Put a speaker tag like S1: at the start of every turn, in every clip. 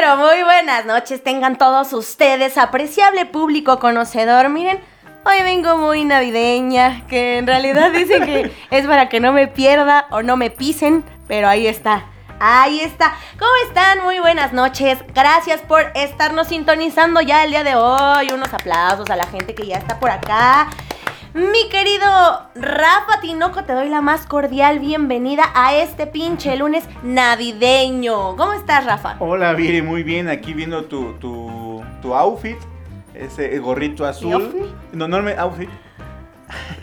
S1: pero muy buenas noches tengan todos ustedes, apreciable público conocedor. Miren, hoy vengo muy navideña, que en realidad dicen que es para que no me pierda o no me pisen, pero ahí está. Ahí está. ¿Cómo están? Muy buenas noches. Gracias por estarnos sintonizando ya el día de hoy. Unos aplausos a la gente que ya está por acá. Mi querido Rafa Tinoco, te doy la más cordial bienvenida a este pinche lunes navideño. ¿Cómo estás, Rafa?
S2: Hola Viri, muy bien, aquí viendo tu, tu, tu outfit, ese gorrito azul. No, no, outfit.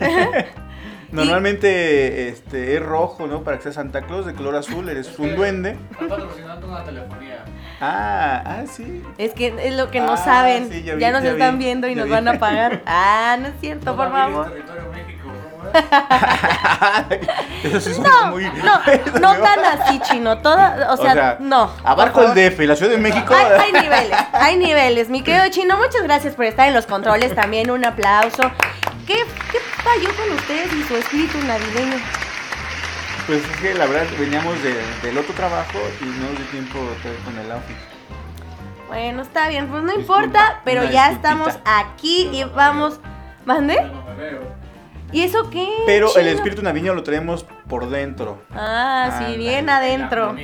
S2: Normalmente este, es rojo, ¿no? Para que sea Santa Claus, de color azul, eres un duende.
S3: Está patrocinando una telefonía.
S2: Ah, ah, sí.
S1: Es que es lo que no
S2: Ah,
S1: saben.
S2: sí,
S1: ya nos
S2: ya
S1: están
S2: vi,
S1: viendo y nos
S2: vi.
S1: van a pagar. Ah, no es cierto, por favor. No,
S2: muy...
S1: no, no tan así, chino. Toda, o sea, no.
S2: Abarco el. DF, la Ciudad de México.
S1: Hay, hay niveles, hay niveles. Mi querido chino, muchas gracias por estar en los controles. También un aplauso. ¿Qué, qué falló con ustedes y su espíritu navideño?
S2: Pues es que la verdad veníamos de- del otro trabajo y no dio tiempo con el outfit.
S1: Bueno, está bien, pues no
S2: Disculpa,
S1: importa, pero ya
S2: disculpita.
S1: estamos aquí y vamos. ¿Mande?
S3: Ya no me veo.
S1: ¿Y eso qué?
S2: Pero el espíritu navideño lo traemos por dentro.
S1: Ah, sí, bien adentro.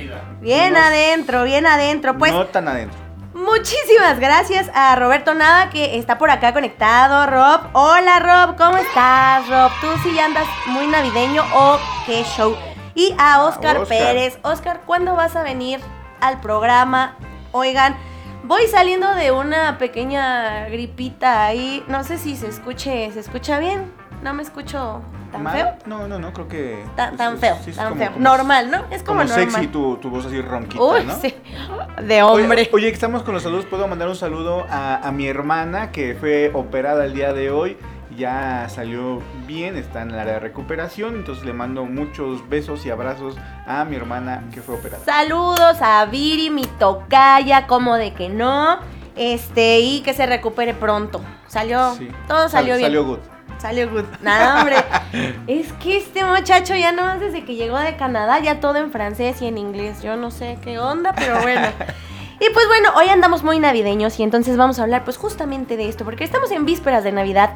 S1: Bien
S2: No-
S1: adentro, bien adentro. Pues
S2: no tan adentro.
S1: muchísimas gracias a Roberto Nada que está por acá conectado. Rob, hola Rob, ¿cómo estás Rob? ¿Tú sí andas muy navideño o qué show? Y a Oscar,
S2: Oscar.
S1: Pérez. Oscar, ¿cuándo vas a venir al programa? Oigan, voy saliendo de una pequeña gripita ahí. No sé si se escuche, ¿se escucha bien? No me escucho tan
S2: ¿Mal?
S1: feo.
S2: No, no, no, creo que.
S1: Tan, feo,
S2: sí
S1: tan
S2: como-
S1: feo.
S2: como-
S1: normal, ¿no? Es como,
S2: Como,
S1: normal.
S2: sexy tu, tu voz así ronquita,
S1: Uy,
S2: ¿no?
S1: sí. De
S2: Oye,
S1: hombre.
S2: Oye, que estamos con los saludos. Puedo mandar un saludo a, a mi hermana que fue operada el día de hoy. Ya salió bien, está en el área de recuperación. Entonces le mando muchos besos y abrazos a mi hermana que fue operada.
S1: Saludos a Viri, mi tocaya, como de que no. Este, y que se recupere pronto. Salió,
S2: Sí.
S1: todo
S2: Sal-
S1: salió bien.
S2: Salió good.
S1: Salió good. Nada, hombre. es que este muchacho ya nomás desde que llegó de Canadá, ya todo en francés y en inglés. Yo no sé qué onda, pero bueno. Y pues bueno, hoy andamos muy navideños y entonces vamos a hablar pues justamente de esto, porque estamos en vísperas de Navidad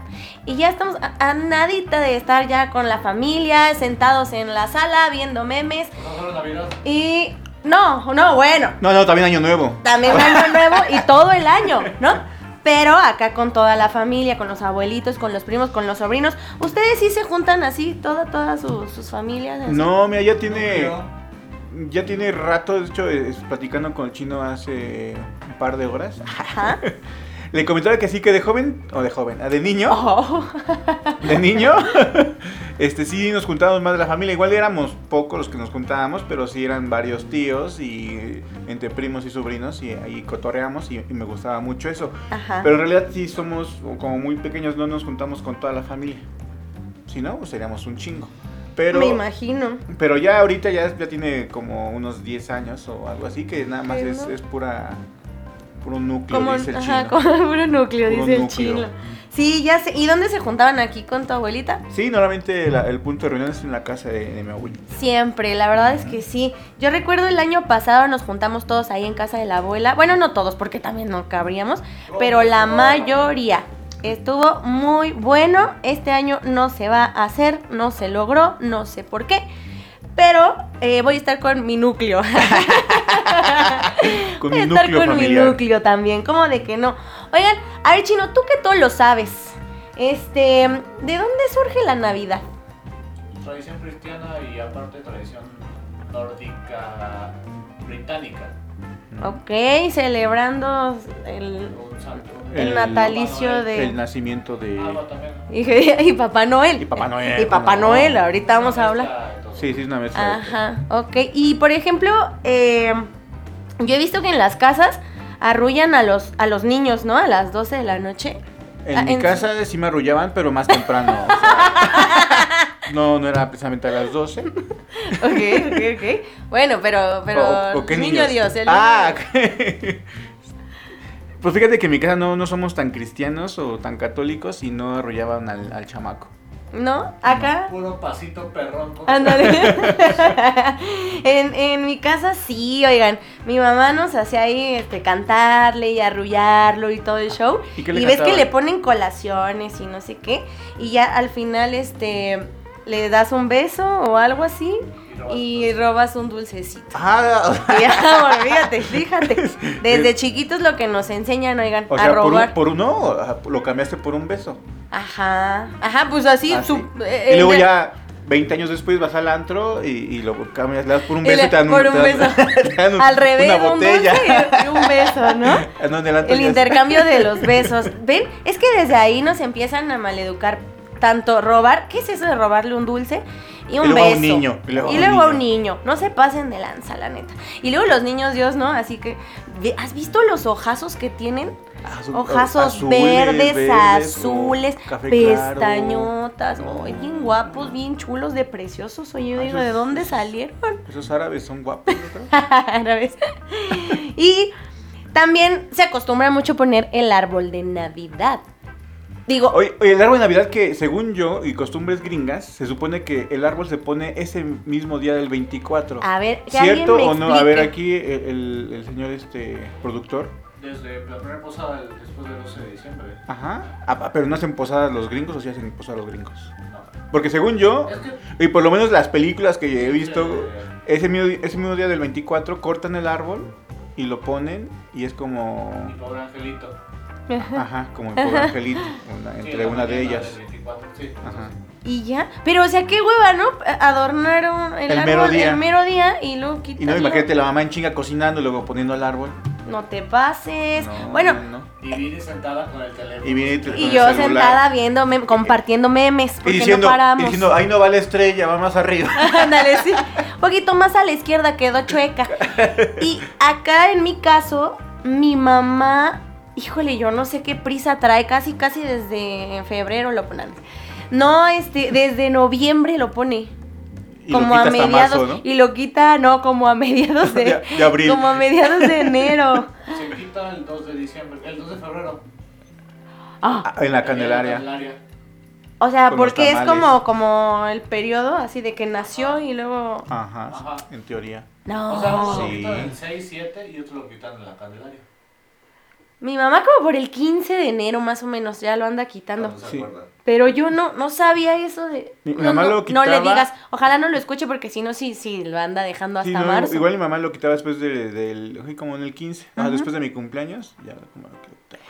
S1: y ya estamos a, a nadita de estar ya con la familia, sentados en la sala, viendo memes
S3: No solo Navidad.
S1: y... No, no, bueno,
S2: No, no, también Año Nuevo.
S1: también año nuevo y todo el año, ¿no? Pero acá con toda la familia, con los abuelitos, con los primos, con los sobrinos, ¿ustedes sí se juntan así, toda, todas sus, sus familias? así?
S2: No, mira, ya tiene.
S3: No,
S2: Ya tiene rato, de hecho, es- platicando con el chino hace un par de horas.
S1: Ajá.
S2: Le comentaba que sí, que de joven, o de joven, ah, de niño,
S1: Oh.
S2: de niño, este sí nos juntábamos más de la familia. Igual éramos pocos los que nos juntábamos, pero sí eran varios tíos y entre primos y sobrinos y ahí cotorreamos y, y me gustaba mucho eso.
S1: Ajá.
S2: Pero en realidad sí somos como muy pequeños, no nos juntamos con toda la familia. Si no, pues seríamos un chingo. Pero,
S1: Me imagino.
S2: pero ya ahorita ya, ya tiene como unos 10 años o algo así, que nada más es, es pura puro núcleo,
S1: Como,
S2: dice el
S1: ajá,
S2: chino.
S1: como puro núcleo,
S2: Puro
S1: dice el chino. Sí, ya sé. ¿Y dónde se juntaban aquí con tu abuelita?
S2: Sí, normalmente la- el punto de reunión es en la casa de, de mi abuelita.
S1: Siempre, la verdad es que sí. Yo recuerdo el año pasado nos juntamos todos ahí en casa de la abuela. Bueno, no todos porque también no cabríamos, pero la mayoría. Estuvo muy bueno. Este año no se va a hacer, no se logró, no sé por qué. Pero eh, voy a estar con mi núcleo.
S2: Con
S1: voy a
S2: mi
S1: estar
S2: núcleo
S1: con mi núcleo también. ¿Cómo de que no? Oigan, a ver, Chino, tú que todo lo sabes. Este, ¿de dónde surge la Navidad?
S3: Tradición cristiana y aparte tradición nórdica británica.
S1: Ok, celebrando el,
S3: Un santo.
S1: El natalicio de...
S2: El nacimiento de...
S3: Ah.
S1: Y, y Papá Noel.
S2: Y Papá Noel,
S1: Y Papá. Noel, ahorita vamos a hablar.
S2: Sí, sí, es una mezcla.
S1: Ajá, ok. Y por ejemplo, eh, yo he visto que en las casas arrullan a los, a los niños, ¿no? A las 12 de la noche.
S2: En
S1: Ah,
S2: mi
S1: en-
S2: casa sí me arrullaban, pero más temprano. o sea, no, no era precisamente a las 12.
S1: Ok, ok, ok. Bueno, pero, pero
S2: O- o qué
S1: niño
S2: niños?
S1: Dios, el
S2: Ah,
S1: niño-
S2: ok. Pues fíjate que en mi casa no, no somos tan cristianos o tan católicos y no arrullaban al, al chamaco.
S1: ¿no? Acá.
S3: Puro pasito perrón. con-
S1: Ándale. en, en mi casa sí, oigan, mi mamá nos hacía ahí este, cantarle y arrullarlo y todo el show.
S2: ¿Y
S1: Y,
S2: qué le
S1: ves que le ponen colaciones y no sé qué. Y ya al final este le das un beso o algo así y robas un dulcecito.
S2: Ah,
S1: Y amor, fíjate, fíjate. Desde chiquitos lo que nos enseñan, oigan,
S2: o
S1: a
S2: por, un-
S1: robar.
S2: por uno o lo cambiaste por un beso.
S1: Ajá, ajá, pues así.
S2: Ah,
S1: su- eh,
S2: y luego ya 20 años después vas al antro y, y lo cambias, le das por un beso y te dan,
S1: por un beso.
S2: un-
S1: Al revés,
S2: una
S1: un
S2: botella.
S1: y un beso, ¿no?
S2: No, el
S1: El
S2: ya
S1: intercambio de los besos. ¿Ven? Es que desde ahí nos empiezan a maleducar tanto robar, ¿qué es eso de robarle un dulce? Y un
S2: luego a
S1: beso.
S2: un niño, y luego a un
S1: a un
S2: niño.
S1: No se pasen de lanza, la neta. Y luego los niños, Dios, ¿no? Así que, ¿has visto los ojazos que tienen?
S2: Azul-
S1: Ojazos
S2: azules,
S1: verdes, azules,
S2: claro.
S1: pestañotas. Ay, bien guapos, bien chulos, de preciosos. Oye, yo digo, ¿de dónde salieron?
S2: Esos árabes son guapos, ¿no
S1: árabes. y también se acostumbra mucho poner el árbol de Navidad. Digo,
S2: Oye, oye, el árbol de Navidad que según yo y costumbres gringas, se supone que el árbol se pone ese mismo día del 24.
S1: a ver, que alguien
S2: ¿Cierto
S1: me
S2: o no? A ver, aquí el, el- el señor este productor.
S3: Desde la primera posada después del 12 de diciembre.
S2: Ajá. Ah, pero no hacen posadas los gringos o sí hacen posadas los gringos.
S3: No.
S2: Porque según yo,
S3: Es que
S2: y por lo menos las películas que he visto,
S3: Eh,
S2: ese mismo, ese mismo día del 24 cortan el árbol y lo ponen y es como...
S3: mi pobre angelito.
S2: Ajá, como el pobre angelito, una- entre una de ellas.
S3: del 24, sí.
S2: Ajá.
S1: Y ya. Pero, o sea, qué hueva, ¿no? Adornar un- el,
S2: El
S1: árbol
S2: mero día.
S1: el mero día y luego
S2: Y no, imagínate la mamá en chinga cocinando y luego poniendo el árbol.
S1: No te pases.
S2: No,
S1: bueno,
S2: no.
S3: Y vine sentada con el teléfono.
S2: Y y
S1: y yo
S2: el
S1: sentada viendo, mem- compartiendo memes,
S2: Y
S1: porque
S2: diciendo,
S1: no
S2: y
S1: paramos.
S2: diciendo, ahí no va la estrella, va más arriba.
S1: Ándale, sí. Un poquito más a la izquierda quedó chueca. Y acá en mi caso, mi mamá, híjole, yo no sé qué prisa trae, casi, casi desde febrero lo ponen. No, este, desde noviembre lo pone.
S2: Y lo
S1: como
S2: quita
S1: a mediados.
S2: marzo, ¿no?
S1: Y lo quita, no, como a mediados de,
S2: De- de abril.
S1: Como a mediados de enero.
S3: Se quita el 2 de diciembre, el 2 de febrero.
S1: Ah,
S2: Ah, en la
S3: En
S2: Candelaria.
S3: Candelaria.
S1: o sea, porque es como, como el periodo así de que nació y luego.
S2: Ajá,
S3: Ajá.
S2: en teoría.
S1: No.
S3: O sea, uno lo
S2: Sí.
S3: quitan en 6, 7 y otro lo quitan en la Candelaria.
S1: Mi mamá como por el 15 de enero más o menos ya lo anda quitando.
S2: Sí.
S1: Pero yo no, no sabía eso de...
S2: Mi- mi
S1: no,
S2: mamá
S1: no,
S2: lo
S1: no le
S2: quitaba.
S1: digas, ojalá no lo escuche porque si no, sí, sí, lo anda dejando hasta
S2: Sí, no,
S1: marzo.
S2: igual mi mamá lo quitaba después de- del, ay, como en el 15, ah, después de mi cumpleaños, ya como lo quitaba.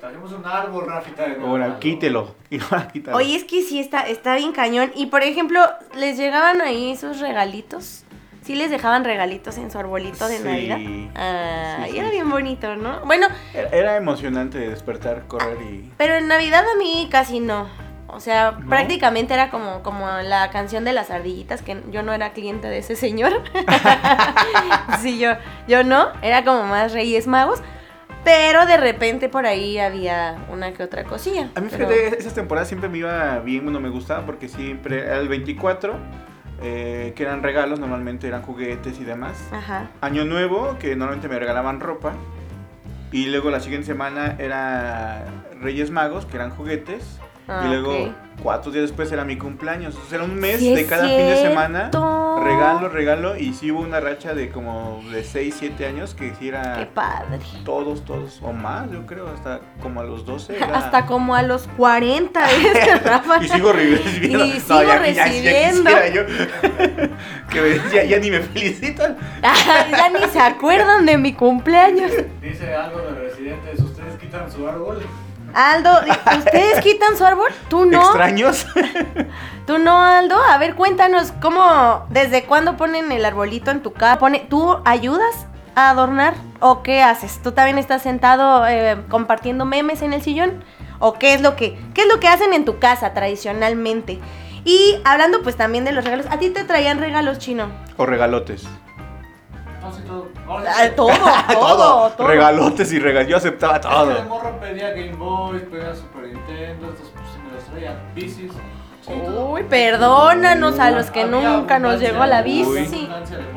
S3: Trajimos un árbol, Rafita. de
S2: Ahora, quítelo. Quítalo.
S1: Oye, es que sí está, está bien cañón. Y por ejemplo, ¿les llegaban ahí esos regalitos? ¿Sí les dejaban regalitos en su arbolito de
S2: Sí.
S1: Navidad? Ah,
S2: Sí,
S1: y
S2: sí,
S1: era
S2: sí.
S1: bien bonito, ¿no? Bueno,
S2: Era, era emocionante despertar, correr y...
S1: pero en Navidad a mí casi no. O sea,
S2: ¿No?
S1: prácticamente era como, como la canción de las ardillitas, que yo no era cliente de ese señor. sí, yo, yo no, era como más Reyes Magos. Pero de repente por ahí había una que otra cosilla.
S2: A mí,
S1: pero-
S2: fíjate, esas temporadas siempre me iba bien, bueno, me gustaba porque siempre era el 24, eh, que eran regalos, normalmente eran juguetes y demás.
S1: Ajá.
S2: Año Nuevo, que normalmente me regalaban ropa. Y luego la siguiente semana era Reyes Magos, que eran juguetes.
S1: Ah,
S2: y luego
S1: ok.
S2: Cuatro días después era mi cumpleaños. Entonces era un mes
S1: Sí
S2: de cada fin de semana. Regalo, regalo. Y sí hubo una racha de como de 6, 7 años que sí
S1: Qué padre.
S2: todos, todos. O más, yo creo, hasta como a los 12. era-
S1: Hasta como a los 40, ¿ves, Rafa?
S2: Y sigo recibiendo.
S1: Y sigo recibiendo.
S2: quisiera yo. que me- ya, ya ni me felicitan.
S1: Ya ni se acuerdan de mi cumpleaños.
S3: Dice algo de residentes, ¿ustedes quitan su árbol?
S1: Aldo, ¿ustedes quitan su árbol? ¿Tú no?
S2: ¿Extraños?
S1: ¿Tú no, Aldo? A ver, cuéntanos, ¿cómo, desde cuándo ponen el arbolito en tu casa? Pone, ¿Tú ayudas a adornar? ¿O qué haces? ¿Tú también estás sentado eh, compartiendo memes en el sillón? ¿O qué es lo que, qué es lo que hacen en tu casa tradicionalmente? Y hablando pues también de los regalos, ¿a ti te traían regalos chino?
S2: o regalotes.
S3: Todo. Ahora sí
S1: Ah, todo, todo, todo.
S2: Regalotes y regalos. Yo aceptaba todo.
S3: de morro pedía Game Boy, pedía Super Nintendo, estos pues me los traía. Bicis.
S1: Uy, perdónanos a los que nunca nos llegó la
S2: Uy.
S1: bici.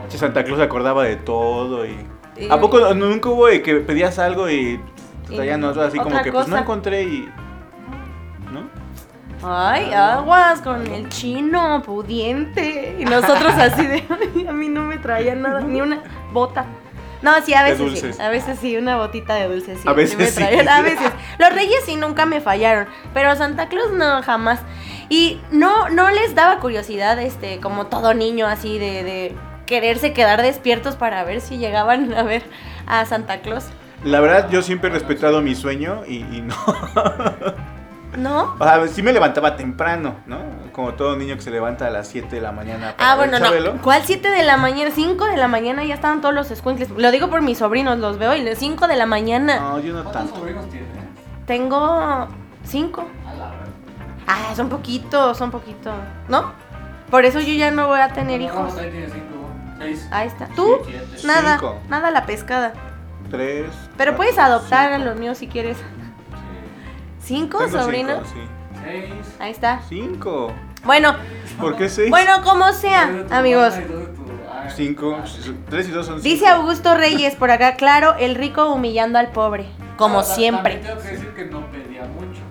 S2: Che, Santa Claus se acordaba de todo y... ¿A poco nunca hubo de que pedías algo y te traían otro así como que pues no encontré y...
S1: Ay, aguas con el chino pudiente. Y nosotros así de, "Ay, a mí no me traían nada, ni una bota. No, sí, a veces sí. A veces sí, una botita de dulces sí.
S2: A veces
S1: me
S2: sí.
S1: A veces. Los reyes sí nunca me fallaron. Pero Santa Claus no, jamás. Y no, no les daba curiosidad, este, como todo niño así de, de quererse quedar despiertos para ver si llegaban a ver a Santa Claus.
S2: La verdad, yo siempre he respetado mi sueño y, y no.
S1: ¿No?
S2: O sea, sí me levantaba temprano, ¿no? Como todo niño que se levanta a las 7 de la mañana. para
S1: Ah, bueno, no. ¿Cuál 7 de la mañana? 5 de la mañana ya estaban todos los escuincles. Lo digo por mis sobrinos, los veo y de 5 de la mañana.
S2: No, yo no
S3: ¿Cuántos
S2: tanto.
S3: sobrinos tienes?
S1: Tengo 5.
S3: A la verdad.
S1: Ah, son poquitos, son poquitos. ¿No? Por eso yo ya no voy a tener
S3: No,
S1: hijos.
S3: seis.
S1: Ahí está. ¿Tú?
S3: Siete.
S1: Nada,
S2: Cinco.
S1: nada la pescada.
S2: Tres.
S1: Pero
S2: cuatro,
S1: puedes adoptar a los míos si quieres.
S3: Sí.
S1: ¿Cinco
S2: Tengo
S1: sobrinos?
S2: Cinco,
S3: Seis.
S1: Ahí está.
S2: sí. Cinco.
S1: Bueno,
S2: ¿Por qué seis?
S1: bueno, como sea, amigos.
S3: ah,
S2: Cinco.
S3: ah,
S2: Tres y dos son
S1: Dice
S2: cinco.
S1: Augusto Reyes por acá, claro, el rico humillando al pobre, como
S3: Pero ta-
S1: siempre.
S3: Tengo que decir que no pedía mucho.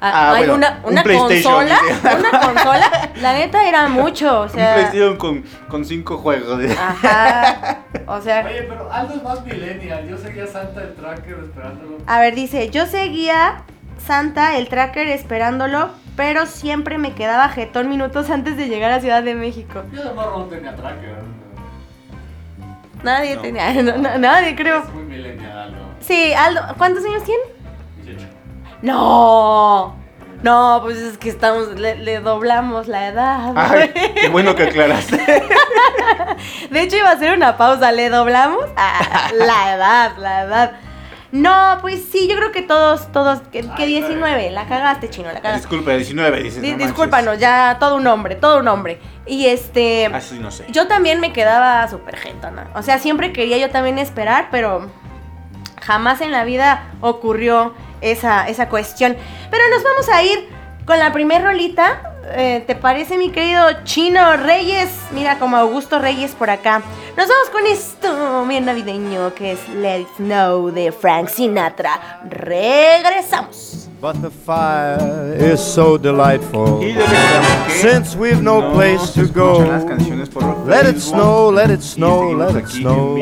S1: Ah,
S2: Ah,
S1: hay
S2: bueno,
S1: una,
S2: un
S1: una
S2: PlayStation,
S1: consola,
S2: dice.
S1: una consola, la neta era mucho, o
S2: Un
S1: sea,
S2: PlayStation con, con cinco juegos.
S1: ajá, o sea,
S3: Oye, pero Aldo es más millennial. Yo seguía Santa el Tracker esperándolo.
S1: a ver, dice, yo seguía Santa, el tracker, esperándolo, pero siempre me quedaba jetón minutos antes de llegar a Ciudad de México.
S3: Yo de morro no tenía Tracker.
S1: Nadie
S2: No.
S1: tenía, no, no, nadie creo.
S3: Es muy millennial, Aldo.
S1: Sí, Aldo, ¿cuántos años tiene?
S3: 18.
S1: No, no, pues es que estamos, le, le doblamos la edad.
S2: Ay, qué bueno que aclaraste.
S1: De hecho, iba a hacer una pausa. ¿Le doblamos? Ah, la edad, la edad. No, pues sí, yo creo que todos, todos, que, que
S3: Ay,
S1: 19. La cagaste, chino, la cagaste.
S2: Disculpe, 19 dices.
S1: Di-
S2: no
S1: discúlpanos, ya todo un hombre, todo un hombre. Y este.
S2: Ah, sí, no sé.
S1: Yo también me quedaba súper jetona. O sea, siempre quería yo también esperar, pero jamás en la vida ocurrió esa, esa cuestión. Pero nos vamos a ir con la primer rolita. Eh, ¿Te parece, mi querido Chino Reyes? Mira, como Augusto Reyes por acá. Nos vamos con esto bien navideño que es Let It Snow de Frank Sinatra. Regresamos.
S4: But the fire is so delightful. Since we've no place
S2: se
S4: to go, let it snow, let it snow, let it snow.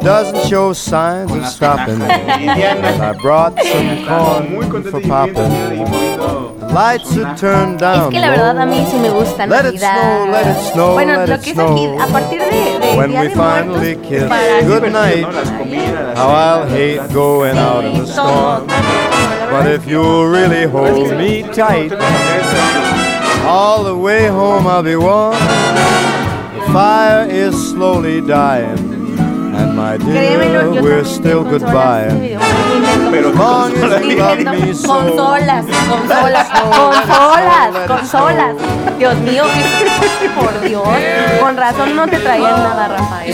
S2: En vivo, hablando
S4: It doesn't show signs of stopping. I brought some corn for
S2: y bien también ahí
S4: popping. Lights are turned
S1: Es
S4: down
S1: que la verdad a mí sí me gusta
S4: Let it snow, let it snow,
S1: bueno,
S4: let
S1: lo
S4: it
S1: que es aquí,
S4: snow.
S1: a partir de, de
S4: When
S1: Día
S4: we
S1: de
S4: finally
S1: Muertos,
S4: kiss
S1: para
S4: good night.
S2: ¿no? Las comidas, las
S4: How I'll hate going out in the storm. But if you really hold me tight, all the way home I'll be warm. The fire is slowly dying. And my
S1: Créemelo,
S4: dear,
S1: yo
S4: we're still goodbye.
S1: Nintendo.
S2: Pero consolas.
S1: Consolas, consolas, consolas, consolas. Dios mío, por Dios. Con razón no te traían nada, Rafael.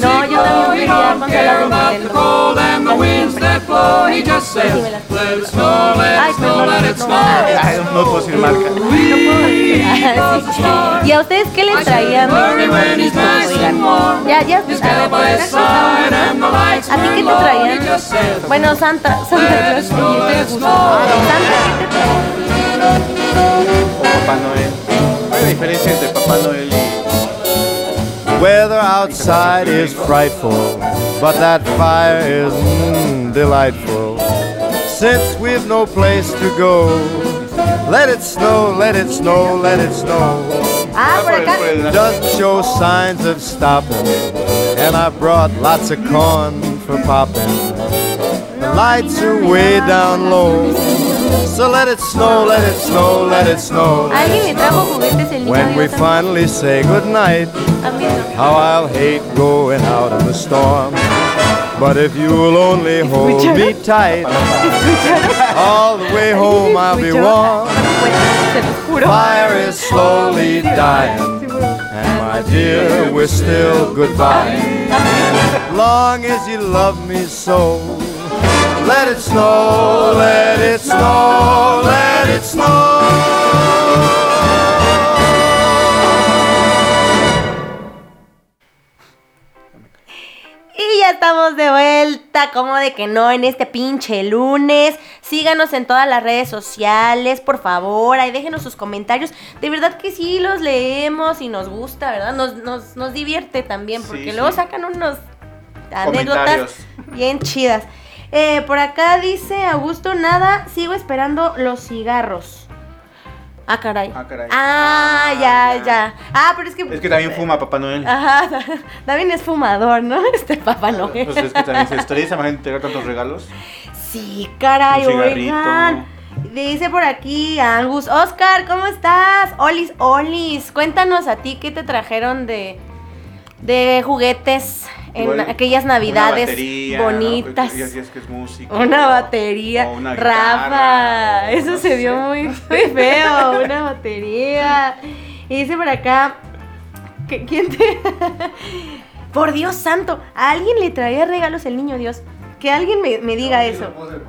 S1: No, yo también pedía consolas de. Ay, no
S2: puedo decir marca.
S1: No puedo decir. Sí. ¿Y a ustedes qué les traían de gorditos, oigan? Ya, ya, a ti qué te traían? Bueno, Santa, Santa Claus, ¿y te gustó? Santa, ¿qué te traía?
S2: O Papá Noel. ¿Cuál es la diferencia entre Papá Noel y
S4: Weather outside is frightful, but that fire is mm, delightful. Since we've no place to go, let it snow, let it snow, let it snow.
S1: Ah, por
S2: por
S1: acá.
S4: Doesn't show signs of stopping, and I brought lots of corn for popping. The lights are way down low, so let it snow, let it snow, let it snow.
S1: Alguien me trajo juguetes el niño
S4: When we finally say goodnight.
S1: A mí no.
S4: How I'll hate going out in the storm. But if you'll only hold me tight, all the way home I'll be warm.
S1: Pues, se los juro.
S4: Fire is slowly dying,
S5: And my dear, we're still goodbye. Long as you love me so, let it snow, let it snow, let it snow.
S1: Como de que no, en este pinche lunes. Síganos en todas las redes sociales, por favor, ahí déjenos sus comentarios. De verdad que sí los leemos y nos gusta, ¿verdad? Nos, nos, nos divierte también, porque
S2: sí.
S1: luego sacan unos anécdotas bien chidas. Eh, por acá dice Augusto, nada, sigo esperando los cigarros. Ah, caray.
S2: Ah, caray.
S1: Ah,
S2: Ah,
S1: ya,
S2: ya.
S1: ya. Ah, pero es que...
S2: Es que también fuma Papá Noel.
S1: Ajá, también es fumador, ¿no? Este Papá Noel.
S2: Pues es que también se estresa, imagínate tener tantos regalos.
S1: Sí, caray,
S2: Un
S1: oigan. Dice por aquí Angus, Oscar, ¿cómo estás? Olis, Olis, cuéntanos a ti qué te trajeron de, de juguetes en
S2: Igual,
S1: aquellas
S2: una
S1: navidades bonitas.
S2: Ya decías que es música.
S1: Una batería.
S2: O una
S1: Rafa,
S2: guitarra,
S1: eso
S2: no
S1: se vio muy, muy feo, una batería. Y dice por acá, que- ¿quién te...? por Dios santo, ¿a alguien le traía regalos el niño Dios? Que alguien me, me diga eso.
S3: eso.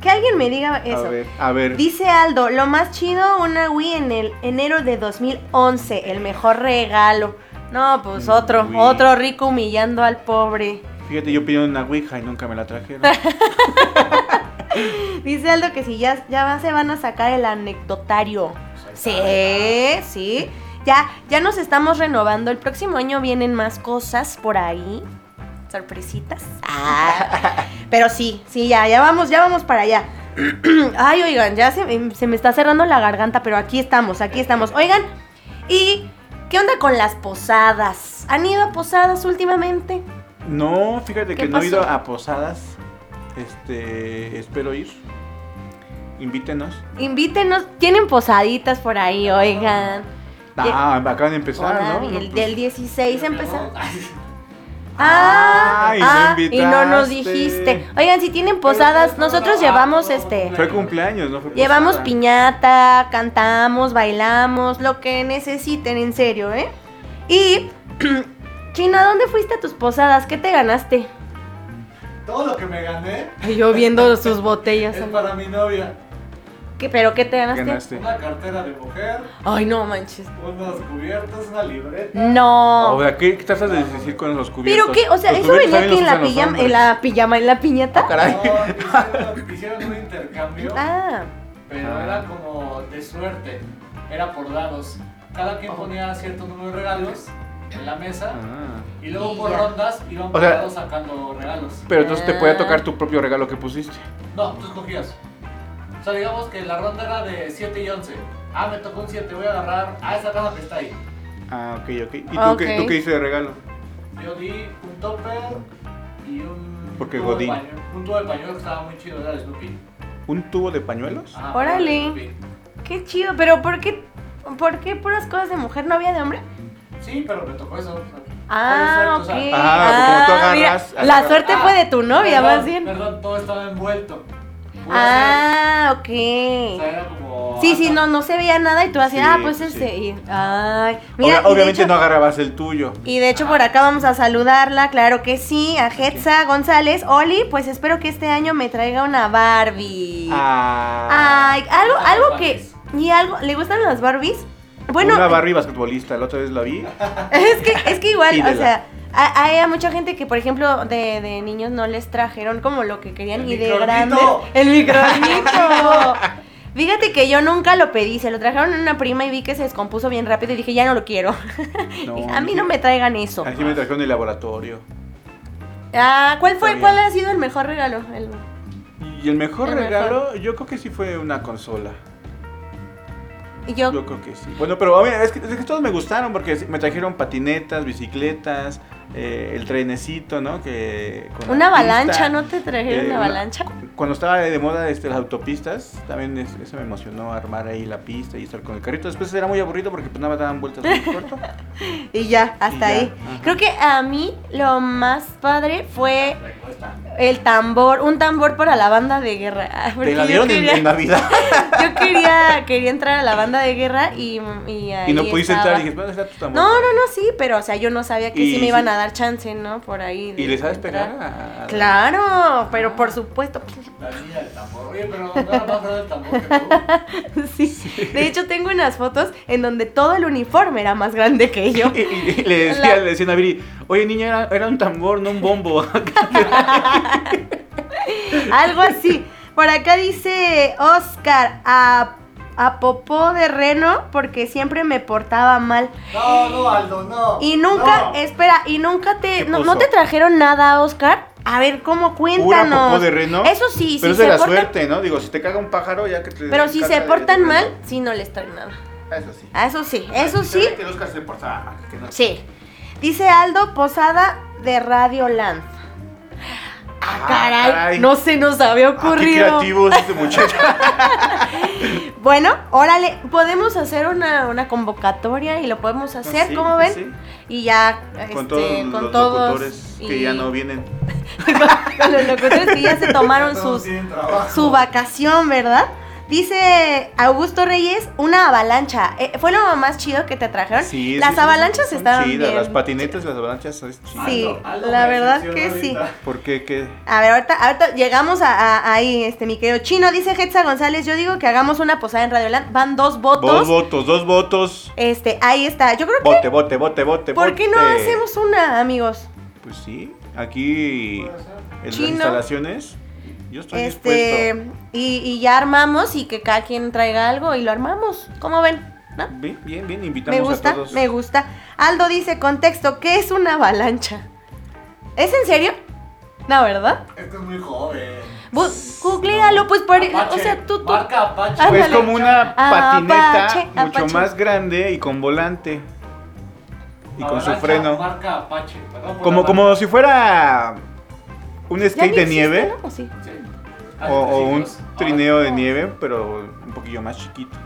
S1: Que alguien me diga eso.
S2: A ver, a ver.
S1: Dice Aldo, lo más chido, una Wii en el enero de 2011, el mejor regalo. No, pues otro, otro rico humillando al pobre.
S2: Fíjate, yo pedí una Ouija y nunca me la trajeron.
S1: Dice Aldo que si ya, ya se van a sacar el anecdotario. Sí, sí. Ya, ya nos estamos renovando. El próximo año vienen más cosas por ahí. Sorpresitas. Ah, pero sí, sí, ya, ya vamos, ya vamos para allá. Ay, oigan, ya se, se me está cerrando la garganta, pero aquí estamos, aquí estamos. Oigan, ¿y qué onda con las posadas? ¿Han ido a posadas últimamente?
S2: No, fíjate
S1: ¿Qué
S2: que no he ido a posadas. Este, espero ir. Invítenos.
S1: Invítenos, tienen posaditas por ahí, oigan.
S2: Ah, acaban de empezar,
S1: Hola,
S2: ¿no?
S1: y el
S2: Pues,
S1: del 16 empezó.
S2: Ah,
S1: Ah,
S2: y no
S1: ah, y no nos dijiste. Oigan, si tienen posadas, nosotros llevamos este.
S2: Fue cumpleaños, ¿no? Fue
S1: Llevamos
S2: posada.
S1: piñata, cantamos, bailamos, lo que necesiten, en serio, ¿eh? Y, China, ¿dónde fuiste a tus posadas? ¿Qué te ganaste?
S3: Todo lo que me gané
S1: Yo viendo sus botellas.
S3: es para mi novia.
S1: ¿Qué, ¿Pero qué te ganaste?
S2: Ganaste.
S3: Una cartera de mujer,
S1: Ay, no manches.
S3: unos cubiertos, una libreta.
S1: No.
S2: O sea, ¿qué qué tratas de decir con los cubiertos?
S1: ¿Pero qué? O sea,
S2: Los
S1: eso venía aquí en la, pijama, en la pijama, en la piñata.
S2: Caray.
S3: No, hicieron, hicieron un intercambio,
S1: Ah,
S3: pero
S2: Ah.
S3: era como de suerte. Era por dados. Cada quien ponía cierto número de regalos en la mesa
S2: Ah.
S3: y luego por rondas iban
S2: O
S3: por
S2: sea-
S3: dados sacando regalos.
S2: Pero entonces te podía
S1: Ah.
S2: tocar tu propio regalo que pusiste.
S3: No, tú escogías. O sea, digamos que la ronda era de 7 y 11. Ah, me tocó un 7, voy a agarrar a esa caja que está ahí.
S2: Ah, ok, ok. ¿Y tú,
S1: Ok.
S2: qué, tú qué hiciste de regalo?
S3: Yo di un topper y un.
S2: Porque
S3: tubo de
S2: Godín.
S3: pañuelo. Un tubo de pañuelo que estaba muy chido, era de Snoopy.
S2: ¿Un tubo de pañuelos?
S3: Ajá,
S1: Órale.
S3: de
S1: qué chido. Pero ¿por qué, por qué puras cosas de mujer no había de hombre?
S3: Sí, pero me tocó eso. o sea,
S1: Ah,
S3: fue
S1: ok.
S3: de suerte, o sea,
S2: Ah, como tú
S1: Ah, mira,
S2: agarras-
S1: la
S2: agarras-
S1: suerte
S3: Ah,
S1: fue de tu novia,
S3: perdón,
S1: más bien.
S3: Perdón, todo estaba envuelto.
S1: Ah,
S3: hacer- o
S1: ok.
S3: sea, era como.
S1: Sí, sí, no, no se veía nada y tú hacías,
S2: Sí,
S1: ah, pues
S2: pues
S1: y- ay, mira, y de
S2: obviamente
S1: hecho-
S2: no agarrabas el tuyo.
S1: Y de hecho por acá vamos a saludarla, claro que sí, a Hetza González. Oli, pues espero que este año me traiga una Barbie.
S2: Ah.
S1: Ay, algo, algo que...
S3: Barbies.
S1: ¿Y algo? ¿Le gustan las Barbies? Bueno,
S2: Una Barbie basquetbolista, la otra vez la vi.
S1: es que, es que igual, o
S2: Pídela.
S1: sea, hay a mucha gente que, por ejemplo, de, de niños no les trajeron como lo que querían
S3: El
S1: y de grandes. El micronito. Fíjate que yo nunca lo pedí, se lo trajeron a una prima y vi que se descompuso bien rápido y dije, ya no lo quiero.
S2: No,
S1: a mí no me traigan eso.
S2: Así me trajeron el laboratorio.
S1: Ah, ¿cuál fue? ¿Cuál ha sido el mejor regalo? El-
S2: Y el mejor
S1: El mejor.
S2: regalo, yo creo que sí fue una consola.
S1: Yo,
S2: Yo creo que sí. Bueno, pero es que, es que todos me gustaron porque me trajeron patinetas, bicicletas, eh, el trenecito, ¿no? Que con
S1: una
S2: pista.
S1: avalancha, ¿no te trajeron
S2: Eh,
S1: una
S2: una-
S1: avalancha?
S2: Cuando estaba de moda este, las autopistas, también es- eso me emocionó armar ahí la pista y estar con el carrito. Después era muy aburrido porque pues nada más daban vueltas muy corto.
S1: Y ya, hasta
S2: Y
S1: ahí. Creo que a mí lo más padre fue el tambor, un tambor para la banda de guerra.
S2: Te la dieron en,
S1: quería-
S2: en Navidad.
S1: Yo quería, quería entrar a la banda de guerra y, y ahí
S2: y no pudiste entrar y dijiste, ¿dónde está tu tambor?
S1: No, no, no, sí, pero o sea, yo no sabía que
S2: Y
S1: sí me iban a dar chance, ¿no? Por ahí.
S2: ¿Y le sabes
S1: entrar.
S2: pegar? a-
S1: Claro, pero por supuesto.
S3: La niña del tambor. Oye, pero no era más grande el tambor que tú.
S1: Sí. De hecho, tengo unas fotos en donde todo el uniforme era más grande que yo.
S2: Y, y- y le decía,
S1: La-
S2: le decían a Viri, oye niña, era, era un tambor, no un bombo.
S1: Algo así. Por acá dice Oscar, a, a popó de reno porque siempre me portaba mal.
S3: No, no, Aldo, no.
S1: Y nunca,
S3: No.
S1: espera, y nunca te,
S2: ¿Qué
S1: no, no te trajeron nada, Oscar. A ver, ¿cómo?
S2: Pura
S1: Cuéntanos.
S2: popó de reno.
S1: Eso sí,
S2: Pero
S1: sí
S2: es de la
S1: portan-
S2: suerte, ¿no? Digo, si te caga un pájaro, ya que te.
S1: Pero si se portan mal,
S2: reno.
S1: sí no les traen nada.
S2: Eso sí.
S1: Ah, Eso sí, eso sí.
S2: Que el Oscar se portaba mal. que no-
S1: Sí. Dice Aldo Posada de Radio Land. Ah,
S2: Ah,
S1: caray,
S2: caray.
S1: no se nos había
S2: Ah, qué
S1: ocurrido.
S2: creativo es este muchacho.
S1: bueno, órale, podemos hacer una, una convocatoria y lo podemos hacer,
S2: Ah, Sí,
S1: ¿cómo ven?
S2: sí.
S1: Y ya,
S2: Con
S1: este,
S2: todos
S1: con
S2: los
S1: todos
S2: locutores que ya no vienen.
S1: con los locutores que ya se tomaron sus, su vacación, ¿verdad? Dice Augusto Reyes, una avalancha. Eh, ¿Fue lo más chido que te trajeron?
S2: Sí,
S1: Las
S2: sí,
S1: avalanchas
S2: son
S1: estaban
S2: chidas,
S1: bien.
S2: Las patinetas, las avalanchas son chidas.
S1: Sí, la verdad que sí.
S2: ¿Por qué? ¿Qué?
S1: A ver, ahorita, ahorita llegamos a, a- ahí, este, mi querido chino. Dice Hetza González, yo digo que hagamos una posada en Radioland. Van dos votos.
S2: Dos votos, dos votos.
S1: Este, ahí está. Yo creo que.
S2: Bote, bote, bote, bote,
S1: ¿Por qué no hacemos una, amigos?
S2: Pues sí, aquí en las
S1: Chino.
S2: instalaciones yo estoy
S1: Este,
S2: dispuesto.
S1: Y, y ya armamos y que cada quien traiga algo y lo armamos. ¿Cómo ven? ¿No?
S2: Bien, bien, bien, invitamos
S1: Me gusta,
S2: a todos.
S1: me gusta. Aldo dice, contexto, ¿qué es una avalancha? ¿Es en serio? No, ¿verdad?
S3: Es que es muy joven.
S1: Googlealo, pues por...
S3: Apache,
S1: O sea, tú... tú
S3: Marca Apache.
S1: Ándale.
S2: como una
S1: Apache,
S2: patineta mucho
S1: Apache.
S2: más grande y con volante. Y con su freno.
S3: Marca Apache.
S2: Como, como si fuera un skate de
S1: existe,
S2: nieve
S1: ¿no? ¿O sí?
S3: Sí.
S2: O, o un trineo de nieve, pero un poquillo más chiquito.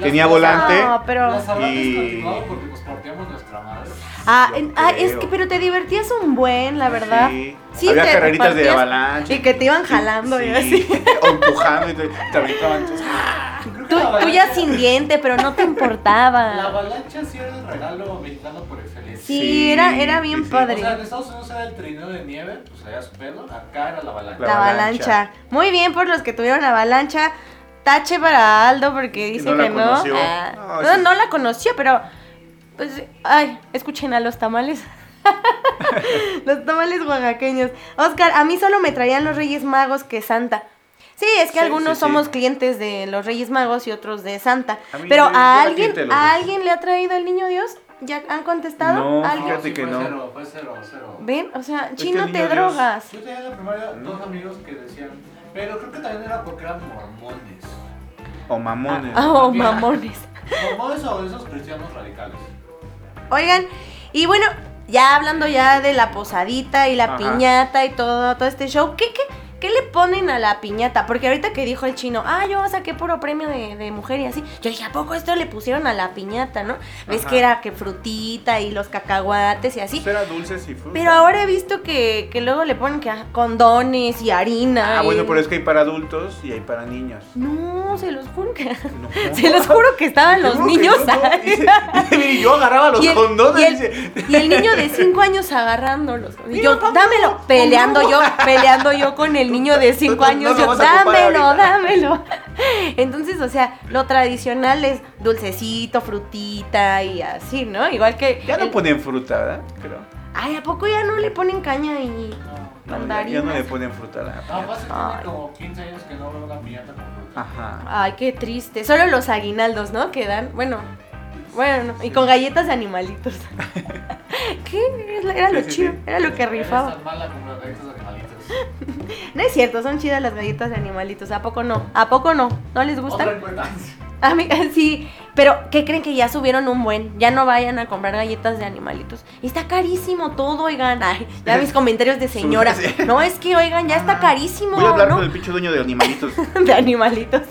S2: Tenía volante.
S1: No, pero...
S3: Las habrán
S2: Y-
S3: porque nos partíamos nuestra madre.
S1: Ah, en- ah, es que pero te divertías un buen, la verdad.
S2: Sí.
S1: Sí,
S2: Había
S1: te
S2: carreritas de avalancha.
S1: y que te iban jalando y
S2: Sí,
S1: así.
S2: O empujando y te, te aventaban. entonces,
S1: Tú,
S3: la
S1: tú ya sin diente, pero no te
S3: La
S1: importaba.
S3: avalancha sí era el regalo mexicano por excelencia.
S1: Sí,
S2: Sí,
S1: era, era bien
S2: sí, sí.
S3: O
S1: padre.
S3: sea, en Estados Unidos era el trineo de nieve, pues allá su pelo, acá era la avalancha.
S1: La
S2: La
S1: avalancha. Muy bien por los que tuvieron avalancha. Tache para Aldo porque dice
S2: no la
S1: que no.
S2: conoció.
S1: Ah,
S2: No,
S1: no,
S2: sí.
S1: no la conoció, pero pues ay, escuchen a los tamales. los tamales oaxaqueños. Oscar, a mí solo me traían los Reyes Magos que Santa. Sí, es que
S2: Sí,
S1: algunos
S2: sí, sí.
S1: somos clientes de los Reyes Magos y otros de Santa.
S2: A mí
S1: Pero a alguien, a alguien le ha traído el niño Dios. ¿Ya han contestado?
S2: No,
S1: ¿Alguien?
S2: fíjate que
S3: fue
S2: no.
S3: Cero, fue cero, cero.
S1: ¿Ven? O sea, chino te
S2: Dios-
S1: drogas.
S3: Yo tenía en la primaria dos amigos que decían, pero creo que también era porque eran mormones.
S2: O mamones.
S1: Ah, oh, mamones.
S3: Mormones o esos cristianos radicales.
S1: Oigan, y bueno, ya hablando ya de la posadita y la
S2: Ajá.
S1: piñata y todo, todo este show, ¿qué, qué, qué le ponen a la piñata? Porque ahorita que dijo el chino, ah, yo saqué puro premio de, de mujer y así, yo dije, ¿a poco esto le pusieron a la piñata, no? Ves que era que frutita y los cacahuates y así.
S2: Pues era dulces y frutas.
S1: Pero ahora he visto que, que luego le ponen que ah, condones y harina.
S2: Ah,
S1: y-
S2: bueno, pero es que hay para adultos y hay para niños.
S1: No, se los juro que...
S2: No.
S1: Se los juro que estaban los niños
S2: y yo agarraba los
S1: Y el-
S2: condones.
S1: y el-
S2: dice,
S1: Y el niño de 5 años agarrándolos. Y yo, dámelo,
S2: ¿cómo
S1: peleando yo, peleando yo con el niño de 5
S2: no- no
S1: años.
S2: lo
S1: Yo, dámelo,
S2: ahorita".
S1: dámelo. Entonces, o sea, lo tradicional es dulcecito, frutita y así, ¿no? Igual que.
S2: Ya no
S1: el-
S2: ponen fruta, ¿verdad? Creo.
S1: Ay, ¿a poco ya no le ponen caña y
S3: No,
S2: No, ya, no le ponen fruta a la
S3: No, pasa tiene como 15 años que no veo una piñata con fruta.
S2: Ajá.
S1: Ay, qué triste. Solo los aguinaldos, ¿no? Que dan, bueno, bueno, y con galletas de animalitos. ¿Qué? Era lo chido, era lo que rifaba.
S3: mala con las galletas de.
S1: No es cierto, son chidas las galletas de animalitos. ¿A poco no? ¿A poco no? ¿No les gustan? A mí, sí. Pero, ¿qué creen que ya subieron un buen? Ya no vayan a comprar galletas de animalitos. Está carísimo todo, oigan. Ay, ya mis comentarios de señora. No, es que, oigan, ya está carísimo.
S2: Voy a hablar
S1: ¿no?
S2: con el pinche dueño de animalitos.
S1: de animalitos.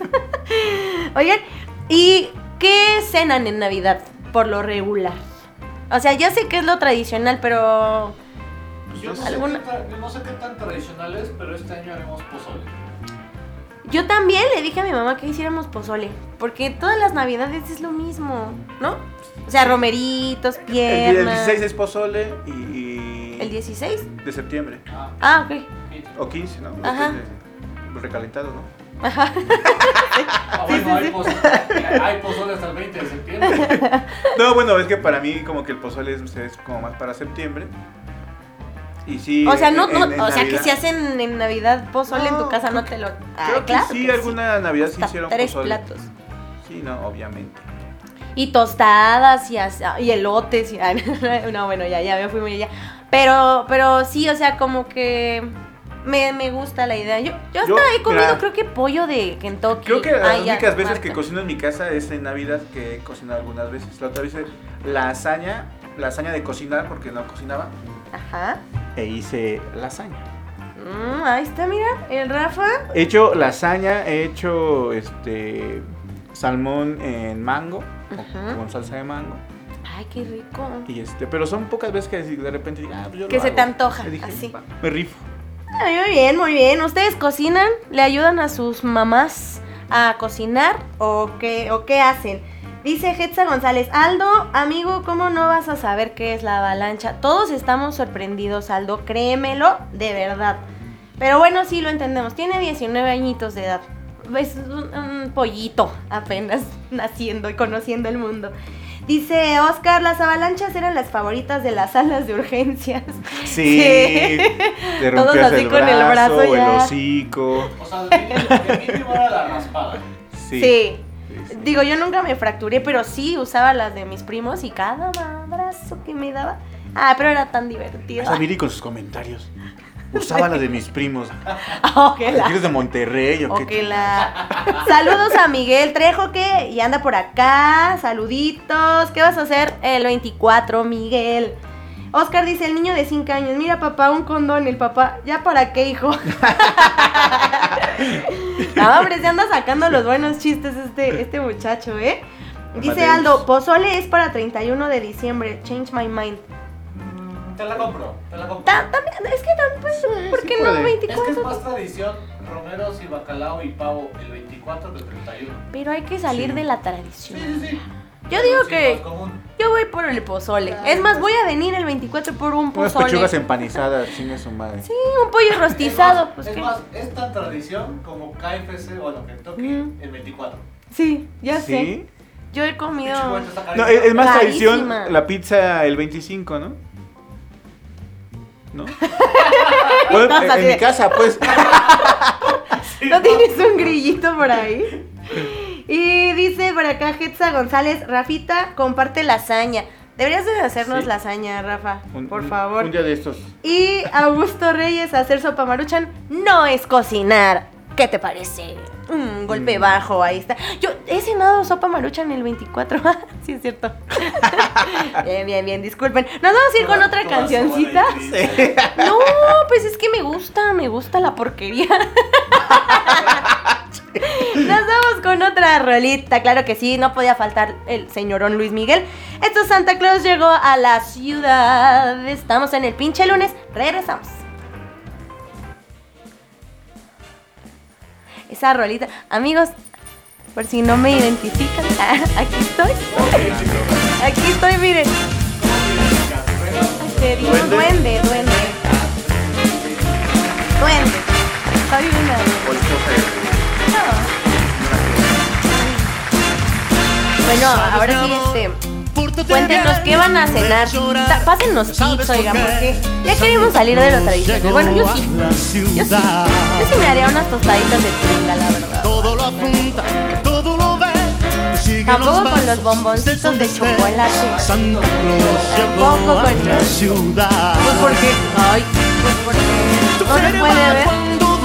S1: Oigan, ¿y qué cenan en Navidad por lo regular? O sea, ya sé que es lo tradicional, pero
S3: Pues Yo no sé,
S1: ¿Alguna?
S3: qué tan- no sé qué tan tradicionales, pero este año haremos pozole.
S1: Yo también le dije a mi mamá que hiciéramos pozole, porque todas las navidades es lo mismo, ¿no? O sea, romeritos, piernas.
S2: el 16 es pozole y, y-
S1: ¿El 16?
S2: de septiembre.
S3: Ah,
S1: Ah, ok.
S3: sí.
S2: O 15, ¿no?
S1: Ajá.
S2: Depende. Recalentado, ¿no?
S1: Ajá.
S3: Ah, bueno, hay, pozole, hay pozole hasta el 20 de septiembre.
S2: No, bueno, es que para mí como que el pozole es, es como más para septiembre. Y sí.
S1: O sea, no,
S2: en-
S1: no,
S2: en-
S1: o sea, que si hacen en Navidad pozole en tu casa no te lo. Ah,
S2: Creo que
S1: claro
S2: sí,
S1: que
S2: alguna Navidad sí
S1: Hasta
S2: hicieron
S1: tres
S2: pozole.
S1: platos.
S2: Sí, no, obviamente.
S1: Y tostadas y, as- y elotes. Y, ay, no, bueno, ya, ya me fui muy allá. Pero, pero sí, o sea, como que me, me gusta la idea. Yo, yo hasta
S2: Yo,
S1: he comido,
S2: mira,
S1: creo que pollo de Kentucky.
S2: Creo que las
S1: Ay, ya,
S2: únicas veces que cocino en mi casa es en Navidad, que he cocinado algunas veces. La otra vez hice lasaña, lasaña de cocinar porque no cocinaba,
S1: Ajá.
S2: e hice lasaña.
S1: Mm, ahí está, mira, el Rafa.
S2: He hecho lasaña, he hecho este salmón en mango,
S1: Ajá.
S2: con salsa de mango.
S1: Ay, qué rico.
S2: Y este, pero son pocas veces que de repente digo, ah, pues yo
S1: Que
S2: lo
S1: se
S2: hago.
S1: te antoja,
S2: dije,
S1: así.
S2: "Va, me rifo.
S1: Ay, muy bien, muy bien. ¿Ustedes cocinan? ¿Le ayudan a sus mamás a cocinar? ¿O qué, o qué hacen? Dice Hetza González, Aldo, amigo, ¿cómo no vas a saber qué es la avalancha? Todos estamos sorprendidos, Aldo, créemelo, de verdad. Pero bueno, sí lo entendemos. Tiene 19 añitos de edad. Es un, un pollito apenas naciendo y conociendo el mundo. Dice Oscar, las avalanchas eran las favoritas de las salas de urgencias.
S2: Sí, te
S1: Todos así
S2: el
S1: con el
S2: brazo, el hocico.
S3: O sea, de era la raspada.
S2: Sí.
S1: Sí. Digo, yo nunca me fracturé, pero sí usaba las de mis primos y cada abrazo que me daba. Ah, pero era tan divertido.
S2: O sea, Viri con sus comentarios. Usaba la de mis primos.
S1: Oh, que la-
S2: ¿Eres de Monterrey o qué?
S1: la- Saludos a Miguel Trejo que y anda por acá. Saluditos. ¿Qué vas a hacer el 24, Miguel? Oscar dice, el niño de 5 años, mira papá, un condón, el papá, ¿ya para qué, hijo? no, hombre, se anda sacando los buenos chistes este, este muchacho, ¿eh? Dice. Aldo, pozole es para 31 de diciembre, change my mind.
S3: Te la compro, te la compro.
S1: Ta- también, es que también, pues, ¿por
S2: sí
S1: qué no
S2: puede.
S3: Es que es
S1: 24?
S3: más tradición romeros y bacalao y pavo el 24 que el 31.
S1: Pero hay que salir
S2: Sí.
S1: de la
S3: Sí,
S1: tradición.
S3: sí, sí.
S1: Yo digo que yo voy por el pozole. Es más, voy a venir el 24 por un
S2: Unas
S1: pozole.
S2: pechugas empanizadas, chingue su madre.
S1: Sí, un pollo rostizado.
S3: Es
S1: Pues,
S3: más,
S1: ¿qué?
S3: es más, es tan tradición como KFC o lo Kentucky
S1: Mm.
S3: el 24.
S1: Sí, ya sé.
S2: ¿Sí?
S1: Yo he comido.
S2: No, es, es más
S1: Carísima.
S2: tradición la pizza el 25, ¿no? ¿No? Bueno, en, en mi casa, pues.
S1: ¿No tienes un grillito por ahí? Y dice por acá Hetza González, Rafita, comparte lasaña. Deberías de hacernos
S2: Sí.
S1: lasaña, Rafa,
S2: Un-
S1: por favor.
S2: Un día de estos.
S1: Y Augusto Reyes, hacer sopa maruchan no es cocinar. ¿Qué te parece? Un golpe
S2: Mm.
S1: bajo, ahí está. Yo he cenado sopa maruchan el 24. sí, es cierto. bien, bien, bien, disculpen. Nos vamos a ir con otra cancioncita. No, pues es que me gusta, me gusta la porquería. Con otra rolita, claro que sí, no podía faltar el señorón Luis Miguel. Esto es Santa Claus llegó a la ciudad. Estamos en el pinche lunes, regresamos. Esa rolita, amigos, por si no me identifican, aquí estoy. Aquí estoy, miren. Digo,
S2: ¿Duende?
S1: duende, duende. Duende. Soy Bueno, ahora sí, este. Cuéntenos qué van a cenar. Ta- Pásennos tips, oigan, porque ya queremos salir de lo tradicional. Bueno, yo sí. Yo sí. Yo sí me haría unas tostaditas de tringa, la verdad.
S5: Todo lo apunta, todo lo ve. Sigue
S1: Tampoco con los bomboncitos de chocolate.
S5: Santa Claus
S1: Tampoco
S5: a
S1: con
S5: la ciudad.
S1: Pues porque. Ay, pues porque. No se puede ver.
S5: Cuando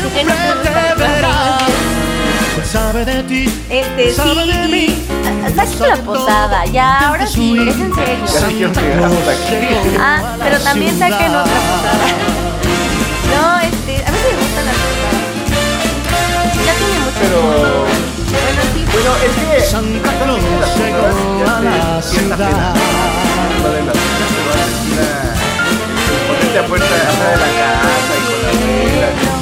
S5: siempre te verá. Pues sabe de ti,
S1: Este,
S5: sabe de mí.
S1: sí. Saquen la posada, ya, ahora sí, es en
S2: Ya
S1: serio. Ah, pero también saquen otra posada. No, este, a mí me gustan las posadas. Ya tiene mucho
S2: Pero.
S1: Bueno, sí.
S2: Bueno, es que.
S5: Santa Claus llegó a la ciudad.
S2: Fichas se va a. Ponerte a puerta de la casa y con las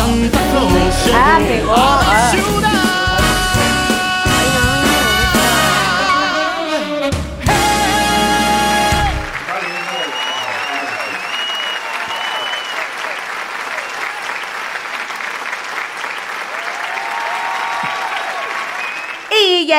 S5: Santa Claus llegó
S1: Ah,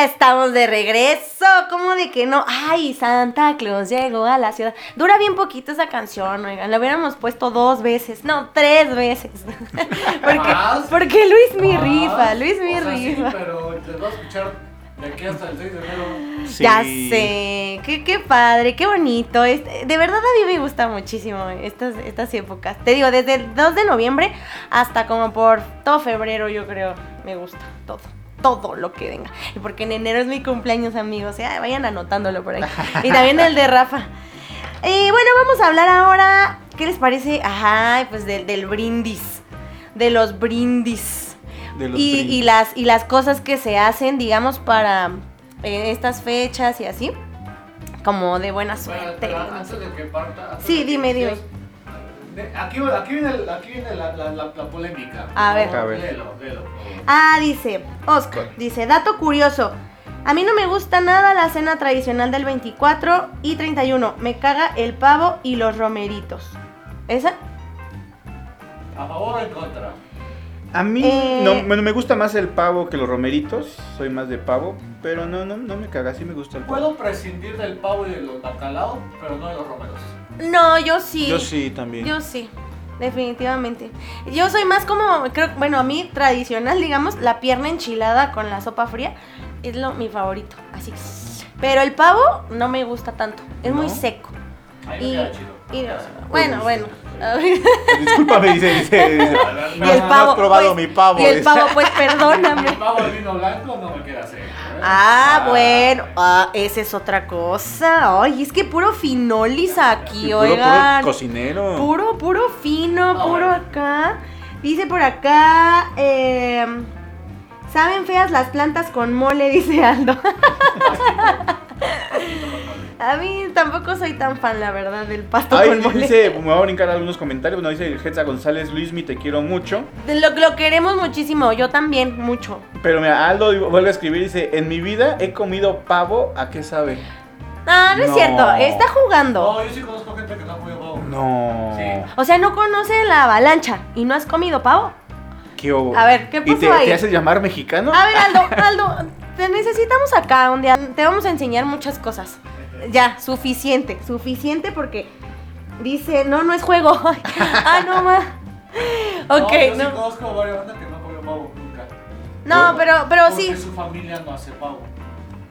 S1: ya estamos de regreso. ¿Cómo de que no? Ay, Santa Claus llegó a la ciudad. Dura bien poquito esa canción, oigan. La hubiéramos puesto dos veces. No, tres veces. porque, porque Luis mi rifa, Luis mi
S3: o sea, sí,
S1: rifa.
S3: pero te voy a escuchar de aquí hasta el 6 de enero.
S2: Sí.
S1: Ya sé, qué, qué padre, qué bonito. Este, de verdad a mí me gusta muchísimo estas, estas épocas. Te digo, desde el 2 de noviembre hasta como por todo febrero yo creo. Me gusta todo, todo lo que venga. Y porque en enero es mi cumpleaños, amigos. Ya vayan anotándolo por ahí. Y también el de Rafa. Y bueno, vamos a hablar ahora, ¿qué les parece? Ajá, pues del, del brindis. De los brindis
S2: De los
S1: y,
S2: brindis.
S1: y las y las cosas que se hacen, digamos, para eh, estas fechas y así, como de buena suerte.
S3: pero antes
S1: sé.
S3: de que parta. antes
S1: Sí,
S3: de que
S1: dime, dime.
S3: Aquí, aquí viene, el- aquí viene la, la, la, la polémica.
S1: A ver.
S2: A ver.
S3: Léelo, léelo.
S1: Ah, dice Oscar, dice, dato curioso. A mí no me gusta nada la cena tradicional del 24 y 31. Me caga el pavo y los romeritos. ¿Esa?
S3: ¿A favor o en contra?
S2: A mí
S1: Eh,
S2: no, bueno, me gusta más el pavo que los romeritos. Soy más de pavo, pero no, no, no me caga, sí me gusta el pavo.
S3: Puedo prescindir del pavo y de los bacalao, pero no de los romeros.
S1: No, yo sí.
S2: Yo sí también.
S1: Yo sí, definitivamente. Yo soy más como, creo, bueno, a mí tradicional, digamos, la pierna enchilada con la sopa fría es lo mi favorito, así. Pero el pavo no me gusta tanto, es muy seco.
S3: A mí me
S1: Y,
S3: queda chido.
S1: y- bueno, bueno.
S2: Discúlpame, dice, dice, dice.
S1: y
S2: No,
S1: el
S2: no
S1: pavo,
S2: has probado
S1: pues,
S2: mi pavo.
S1: Y el
S2: dice.
S1: pavo, pues perdóname.
S3: El pavo de vino blanco no me queda seco. ¿eh?
S1: Ah, bueno, ah, esa es otra cosa. Ay, es que puro finolis aquí,
S2: Sí, puro- puro
S1: oigan.
S2: cocinero.
S1: Puro, puro fino,
S3: Ah,
S1: puro
S3: bueno.
S1: acá. Dice por acá, eh, ¿saben feas las plantas con mole? Dice Aldo. A mí tampoco soy tan fan, la verdad, del pasto
S2: Ay,
S1: con mole.
S2: dice, me voy a brincar algunos comentarios. Bueno, dice Hetza González, Luismi, te quiero mucho.
S1: Lo, lo queremos muchísimo, yo también, mucho.
S2: Pero mira, Aldo vuelve a escribir, dice, en mi vida he comido pavo, ¿a qué sabe?
S1: Ah, no, es
S2: No.
S1: cierto, está jugando.
S3: No, yo sí conozco gente que no ha comido pavo.
S2: No.
S3: Sí.
S1: O sea, no conoce la avalancha y no has comido pavo.
S2: ¿Qué hubo?
S1: A ver, ¿qué
S2: ¿Y
S1: pasó
S2: te,
S1: ahí?
S2: te haces llamar mexicano?
S1: A ver, Aldo, Aldo, te necesitamos acá un día. Te vamos a enseñar muchas cosas. Ya, suficiente, suficiente porque dice, no, no es juego. ah, no, ma. Ok,
S3: no, yo sí
S1: no.
S3: conozco a varias bandas que no pavo nunca.
S1: No, pero, pero
S3: Porque
S1: sí.
S3: su familia no hace pavo.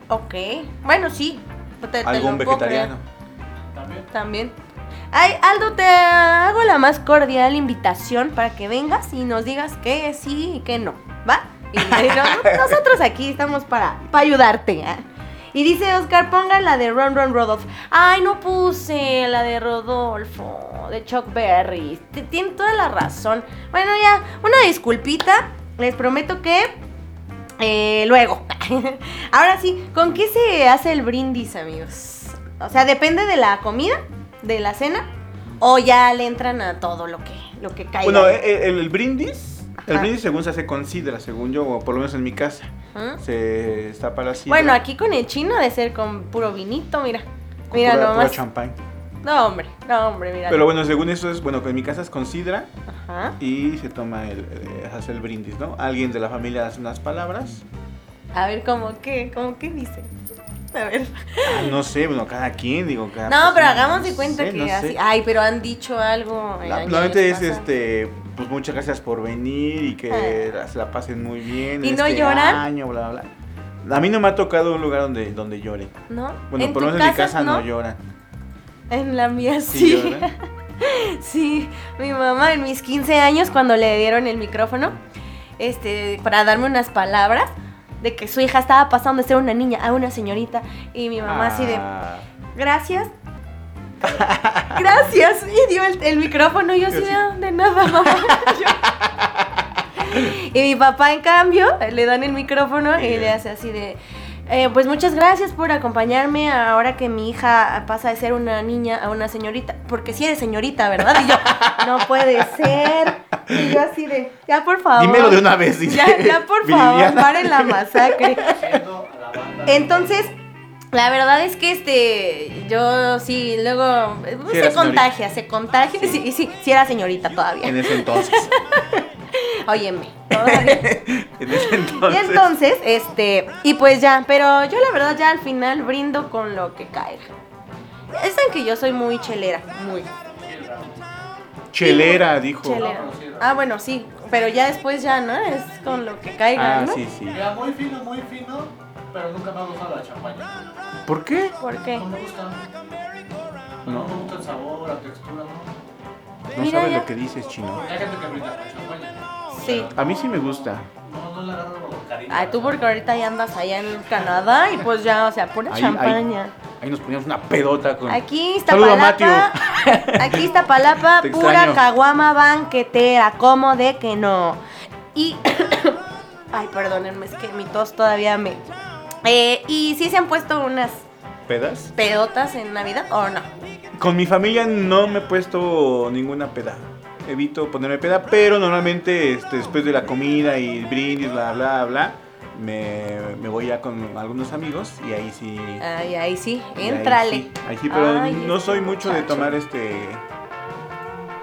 S1: Ok, bueno, sí. Te- te
S2: Algún
S1: puedo
S2: vegetariano.
S3: También.
S1: También. Ay, Aldo, te hago la más cordial invitación para que vengas y nos digas que sí y que no, ¿va? Y no- nosotros aquí estamos para, para ayudarte. ¿ah? Y dice Oscar, pongan la de Run Run Rodolfo. Ay, no puse la de Rodolfo, de Chuck Berry. T- Tiene toda la razón. Bueno, ya, una disculpita. Les prometo que eh, luego. Ahora sí, ¿con qué se hace el brindis, amigos? O sea, depende de la comida, de la cena, o ya le entran a todo lo que, lo que caiga.
S2: Bueno, eh, el, el brindis, el brindis según se hace con sidra, según yo, o por lo menos en mi casa.
S1: ¿Mm?
S2: Se está para la sidra.
S1: Bueno, aquí con el chino de ser con puro vinito, mira.
S2: con
S1: Mira
S2: pura- pura
S1: nomás.
S2: champán.
S1: No, hombre, no, hombre, mira.
S2: Pero bueno, según eso es, bueno, que en mi casa es con sidra
S1: Ajá.
S2: y se toma el, eh, hace el brindis, ¿no? Alguien de la familia hace unas palabras.
S1: A ver, ¿cómo qué? ¿Cómo qué dice? A ver.
S2: Ah, no sé, bueno, cada quien, digo, cada
S1: No, pero hagamos de cuenta
S2: sé,
S1: que
S2: no sé.
S1: así. Ay, pero han dicho algo.
S2: La- es
S1: pasados.
S2: este, pues muchas gracias por venir y que
S1: Ah.
S2: se la pasen muy bien.
S1: ¿Y no
S2: este
S1: lloran?
S2: año, bla, bla, bla. A mí no me ha tocado un lugar donde, donde llore.
S1: ¿No?
S2: Bueno,
S1: ¿En
S2: por lo menos en mi casa no,
S1: no
S2: lloran.
S1: En la mía
S2: ¿Sí?
S1: Sí, mi mamá en mis 15 años cuando le dieron el micrófono, este, para darme unas palabras de que su hija estaba pasando de ser una niña a una señorita y mi mamá así de,
S2: Ah,
S1: gracias. Gracias. Y dio el, el micrófono y yo así de, "Ah, de nada, mamá. y mi papá, en cambio, le dan el micrófono y le hace así de, "Eh, pues muchas gracias por acompañarme ahora que mi hija pasa de ser una niña a una señorita. Porque si eres señorita, ¿verdad? Y yo, no puede ser. Y yo así de, ya por favor.
S2: Dímelo de una vez, dice.
S1: Ya, ya por favor,
S2: Viridiana.
S1: paren la masacre. Entonces, la verdad es que este, yo sí, luego eh,
S2: Sí
S1: se contagia, se contagia. Sí, sí, sí, era señorita todavía.
S2: En ese entonces.
S1: Óyeme, todavía.
S2: en ese
S1: Y
S2: entonces.
S1: entonces, este, y pues ya, pero yo la verdad ya al final brindo con lo que caiga. Es en que yo soy muy chelera, muy
S2: Chelera, dijo.
S1: chelera. Ah, bueno, sí, pero ya después ya, ¿no? Es con lo que caiga,
S2: Ah,
S1: ¿no?
S2: sí, sí.
S3: Muy fino, muy fino, pero nunca me ha gustado la champaña.
S2: ¿Por qué?
S1: ¿Por qué?
S3: No me gusta. No,
S2: No.
S3: me gusta el sabor, la textura, no.
S2: No
S1: Mira
S2: sabes
S1: ya.
S2: lo que dices, chino.
S3: Hay gente que brinda con champaña.
S1: Sí.
S2: A mí sí me gusta.
S3: No, no le agarro cariño.
S1: Ay, tú porque ahorita ya andas allá en Canadá y pues ya, o sea, pura
S2: Ahí-
S1: champaña.
S2: Ahí nos poníamos una pedota con.
S1: Aquí está
S2: Saludo a
S1: Palapa. Aquí está Palapa,
S2: Te
S1: pura
S2: extraño.
S1: caguama banquetera, como de que no. Y. Ay, perdónenme, es que mi tos todavía me. Eh, y sí se han puesto unas
S2: ¿Pedas?
S1: pedotas en Navidad o no.
S2: Con mi familia no me he puesto ninguna peda. Evito ponerme peda, pero normalmente este, después de la comida y el brindis, bla, bla, bla, me, me voy ya con algunos amigos y ahí sí.
S1: Ay, ahí sí,
S2: y ahí sí, Ahí sí, pero
S1: Ay,
S2: no soy mucho de tomar este.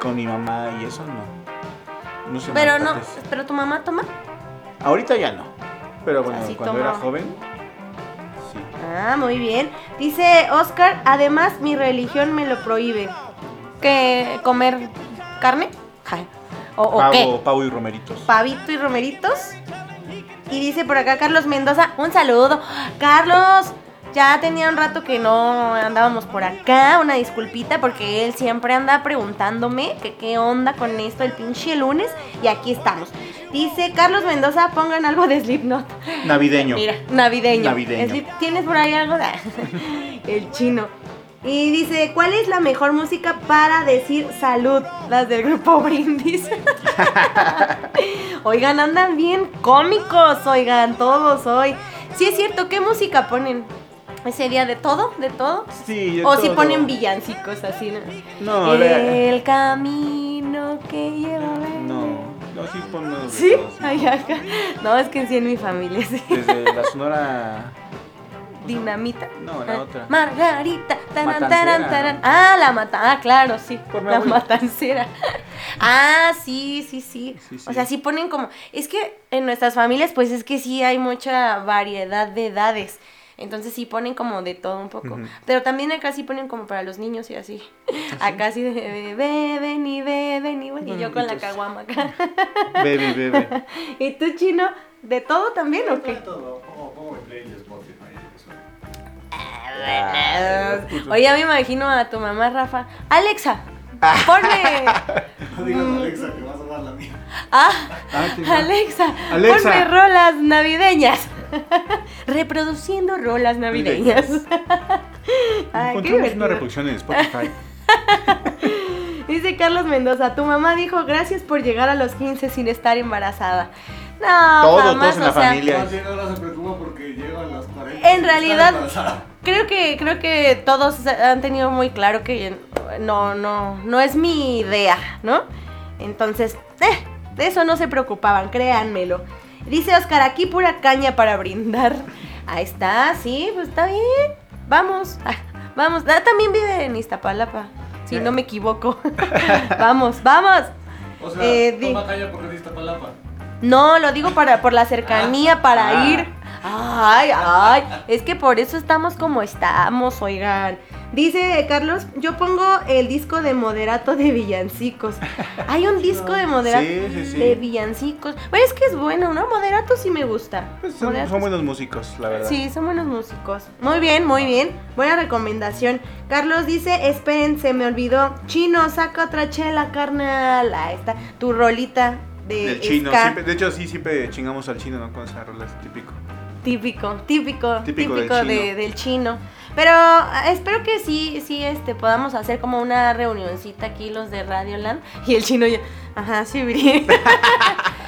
S2: con mi mamá y eso no. No sé.
S1: Pero no, pero tu mamá toma.
S2: Ahorita ya no. Pero bueno,
S1: Así
S2: cuando era joven.
S1: Ah, muy bien. Dice Oscar, además mi religión me lo prohíbe. ¿Que comer carne? ¿O, o qué?
S2: Pavo, pavo y romeritos.
S1: Pavito y romeritos. Y dice por acá Carlos Mendoza, un saludo. Carlos, ya tenía un rato que no andábamos por acá, una disculpita porque él siempre anda preguntándome que qué onda con esto el pinche lunes y aquí estamos. Dice Carlos Mendoza, pongan algo de Slipknot.
S2: Navideño.
S1: Mira, navideño.
S2: Navideño.
S1: Slip- ¿Tienes por ahí algo? el chino. Y dice, ¿cuál es la mejor música para decir salud? Las del grupo Brindis. oigan, andan bien cómicos, oigan, todos hoy. Sí es cierto, ¿qué música ponen? ¿Ese día de todo? ¿De todo?
S2: Sí, de
S1: o si ponen villancicos así, ¿no?
S2: No, la-
S1: El camino que lleva.
S2: No, no, sí ponemos de
S1: ¿Sí?
S2: todo, sí.
S1: Ay, ajá. No, es que sí en mi familia, sí.
S2: Desde la sonora.
S1: Dinamita.
S2: No, la
S1: Ah,
S2: otra.
S1: Margarita. Taran, taran, taran. Ah, la mata. Ah, claro, sí.
S2: Por
S1: la
S2: abuela.
S1: matancera. Ah, sí, sí, sí,
S2: Sí, sí.
S1: O sea, sí ponen como. Es que en nuestras familias, pues es que sí hay mucha variedad de edades. Entonces sí ponen como de todo un poco.
S2: Ujú.
S1: Pero también acá sí ponen como para los niños y así. Acá sí de beben y beben y, y yo con la
S2: Bonitos.
S1: caguama acá.
S2: Bebe, bebe.
S1: ¿Y tú, chino? ¿De todo también o qué?
S3: Todo, pongo, mi play de Spotify. eso.
S1: Oye, ya me imagino a tu mamá, Rafa. Alexa, ponme.
S3: No digas Alexa que vas a dar la mía.
S1: Ah,
S2: Ah.
S1: Alexa,
S2: Alexa.
S1: ponme rolas navideñas. Reproduciendo rolas navideñas. Ay,
S2: Encontramos una reproducción en Spotify.
S1: Dice Carlos Mendoza, tu mamá dijo gracias por llegar a los 15 sin estar embarazada. No,
S2: Todos,
S1: jamás,
S2: todos en la
S1: o sea,
S2: familia.
S3: Más bien ahora se preocupa porque a las 40.
S1: En realidad-. Creo que, creo que todos han tenido muy claro que no, no, no es mi idea, ¿no? Entonces, eh, de eso no se preocupaban, créanmelo. Dice Oscar, aquí pura caña para brindar. Ahí está, sí, pues está bien. Vamos, ah, vamos. Ah, también vive en Iztapalapa, si no me equivoco. vamos, vamos.
S3: O sea,
S1: Eh, di-
S3: toma caña porque diste palapa.
S1: No, lo digo para por la cercanía, para
S2: Ah.
S1: ir. Ay, ay, es que por eso estamos como estamos, oigan. Dice Carlos, yo pongo el disco de moderato de villancicos. Hay un disco de moderato
S2: Sí, sí, sí.
S1: de villancicos. Bueno, es que es bueno, ¿no? Moderato sí me gusta.
S2: Pues son, buenos músicos, la verdad.
S1: Sí, son buenos músicos. Muy bien, muy bien. Buena recomendación. Carlos dice, esperen, se me olvidó. Chino, saca otra chela, carnal. Ahí está, tu rolita de
S2: Del chino. siempre- de hecho, sí, siempre chingamos al chino, ¿no? Con esas rolas, típico.
S1: Típico, típico, típico,
S2: Típico del
S1: de-
S2: chino.
S1: del chino. Pero ah, espero que sí, sí, este, podamos hacer como una reunioncita aquí los de Radioland. Y el chino ya, ajá, sí,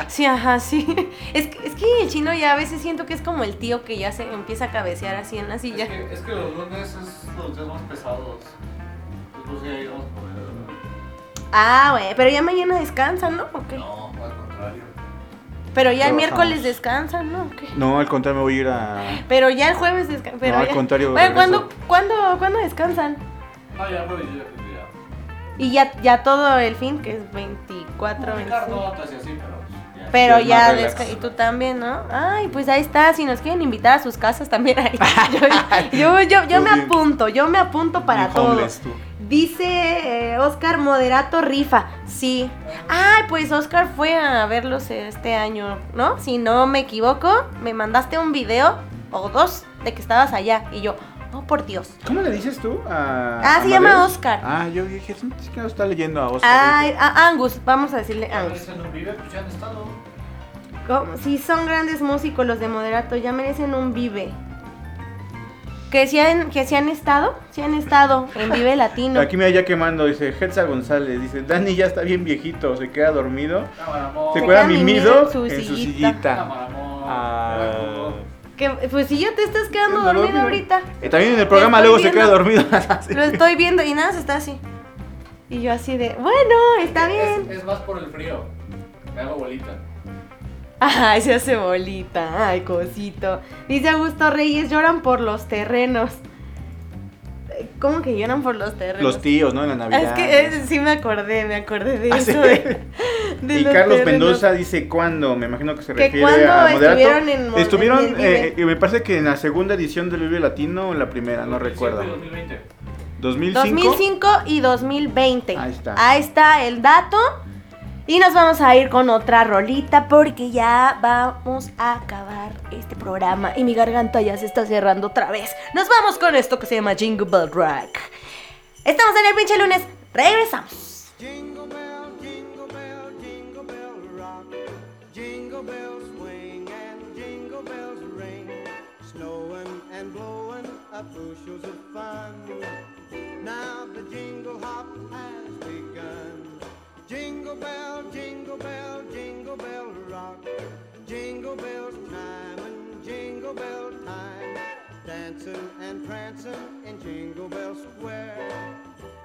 S1: sí, ajá, sí. Es, que- es que el chino ya a veces siento que es como el tío que ya se empieza a cabecear así en la silla.
S3: Es que, es que los lunes es los días más pesados. Entonces ya íbamos por
S1: Ah, güey, pero ya mañana descansan, ¿no? ¿O qué?
S3: No.
S1: Pero ya el miércoles descansan, ¿no?
S2: No, al contrario, me voy a ir a.
S1: Pero ya el jueves descansan. Pero
S2: No, al
S1: ya-
S2: contrario,
S1: Bueno, ¿cuándo. ¿cuándo, ¿cuándo descansan?
S3: No, ya, pero ya, ya.
S1: Y ya, ya todo el fin, que es 24,
S3: No,
S1: 25.
S3: Ricardo, te hacía así, pero pues, ya.
S1: Pero
S2: Sí, es
S1: ya,
S2: más relax.
S1: desca- y tú también, ¿no? Ay, pues ahí está, si nos quieren invitar a sus casas también ahí. Yo, yo, yo, me apunto, yo me apunto para todo.
S2: homeless tú.
S1: Dice eh, Oscar Moderato Rifa, sí. Ay, pues Oscar fue a verlos este año, ¿no? Si no me equivoco, me mandaste un video o dos de que estabas allá y yo, oh por Dios.
S2: ¿Cómo le dices tú? A,
S1: Ah,
S2: a
S1: se llama? Oscar.
S2: Ah, yo dije, sí, sí que no está leyendo a Oscar.
S1: Ay, a Angus, vamos a decirle
S3: Ya
S1: Angus.
S3: merecen un vive, pues ya han estado.
S1: ¿Cómo? Si son grandes músicos los de Moderato, ya merecen un vive. Que si han, que si han estado, si han estado en Vive Latino.
S2: Aquí me ya quemando, dice Hetza González, dice, Dani ya está bien viejito, se queda dormido. Se
S1: Se
S2: queda mimido en
S1: en
S2: su
S1: su
S2: sillita. Ah.
S1: Que, pues si ya te estás quedando
S2: Ando
S1: dormido ahorita.
S2: Eh, también en el programa luego se queda dormido. Sí.
S1: Lo estoy viendo y nada, se está así. Y yo así de, bueno, está bien.
S3: Es, es más por el frío. Me hago bolita.
S1: Ay, se hace bolita. Ay, cosito. Dice Augusto Reyes, lloran por los terrenos. ¿Cómo que lloran por los terrenos?
S2: Los tíos, ¿no? En la Navidad.
S1: Es que eh, sí me acordé, me acordé de
S2: Ah,
S1: eso.
S2: ¿sí?
S1: de- de
S2: Y
S1: los
S2: Carlos
S1: terrenos.
S2: Mendoza dice cuándo, me imagino que se
S1: Que
S2: refiere a Moderato.
S1: estuvieron en
S2: Estuvieron,
S1: en
S2: eh, eh, me parece que en la segunda edición del Vive Latino o en la primera, no
S3: 2007
S2: recuerdo.
S3: y 2020.
S2: 2005.
S1: 2005 y 2020.
S2: Ahí está.
S1: Ahí está el dato. Y nos vamos a ir con otra rolita porque ya vamos a acabar este programa y mi garganta ya se está cerrando otra vez. Nos vamos con esto que se llama Jingle Bell Rock. Estamos en el pinche lunes. Regresamos.
S5: And and bushels of fun. Now the jingle hop begun. Jingle bell, jingle bell, jingle bell rock. Jingle bells time and jingle bell time. Dancing and prancing in Jingle Bell Square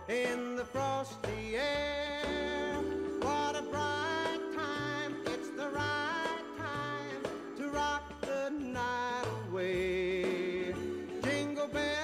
S5: in the frosty air. What a bright time, it's the right time to rock the night away. Jingle bell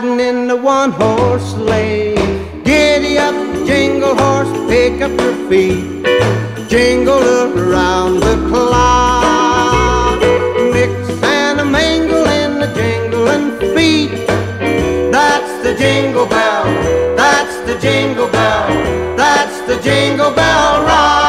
S5: go gliding in the one horse sleigh. Giddy up, jingle horse, pick up your feet. Jingle around the clock. Mix and a mingle in the jingling feet. That's the jingle bell. That's the jingle bell. That's the jingle bell rock.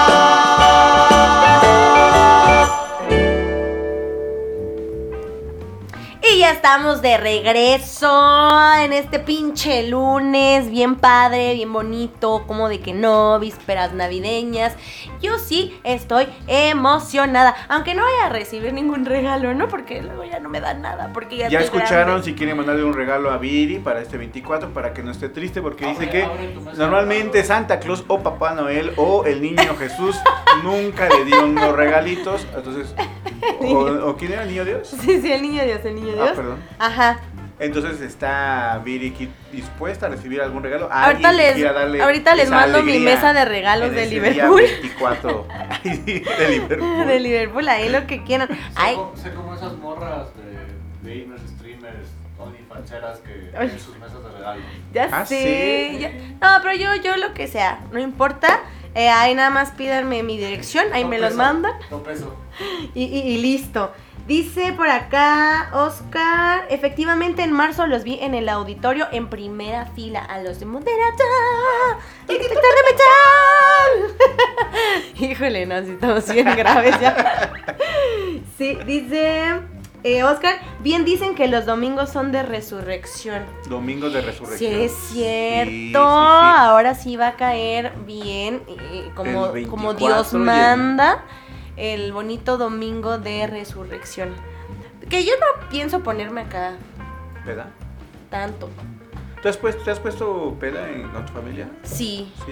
S1: Estamos de regreso en este pinche lunes, bien padre, bien bonito, como de que no, vísperas navideñas. Yo sí estoy emocionada, aunque no voy a recibir ningún regalo, ¿no? Porque luego ya no me dan nada, porque ya
S2: escucharon
S1: grande.
S2: si quieren mandarle un regalo a Viri para este 24 para que no esté triste porque
S3: Abre-
S2: dice que
S3: abre
S2: normalmente Santa Claus o Papá Noel o el niño Jesús nunca le dieron los regalitos. Entonces, o, o quién era el niño Dios?
S1: Sí, sí, el niño Dios, el niño
S2: Ah,
S1: Dios. Ajá.
S2: Entonces está Viri dispuesta a recibir algún regalo.
S1: Ahorita les-
S2: quiera darle
S1: ahorita les
S2: esa
S1: mando mi mesa de regalos de Liverpool.
S2: día 24 de Liverpool.
S1: De Liverpool, ahí lo que quieran.
S3: Sé
S1: Ay,
S3: como, sé como esas morras de gamers, streamers, onlyfanceras que
S1: Ay.
S3: tienen sus mesas de regalo.
S1: ya
S2: Ah,
S1: sé.
S2: ¿sí?
S1: ya- No, pero yo, yo lo que sea, no importa. Eh, ahí nada más pídanme mi dirección, ahí
S3: No
S1: me los
S3: peso,
S1: mandan
S3: No peso.
S1: y, y- y listo. Dice por acá Oscar, efectivamente en marzo los vi en el auditorio en primera fila a los de Moderata. Detector de metal. Híjole, no, si estamos bien graves ya. Sí, dice eh, Oscar, bien dicen que los domingos son de resurrección.
S2: Domingos de
S1: Sí,
S2: resurrección.
S1: es
S2: Sí,
S1: cierto.
S2: sí, sí.
S1: Ahora sí va a caer bien, eh, como, como
S2: 24
S1: Dios
S2: y el-
S1: manda, el bonito domingo de resurrección. Que yo no pienso ponerme acá
S2: ¿Peda?
S1: tanto.
S2: ¿Tú has puesto, ¿Te has puesto peda en, con tu familia?
S1: Sí,
S2: Sí.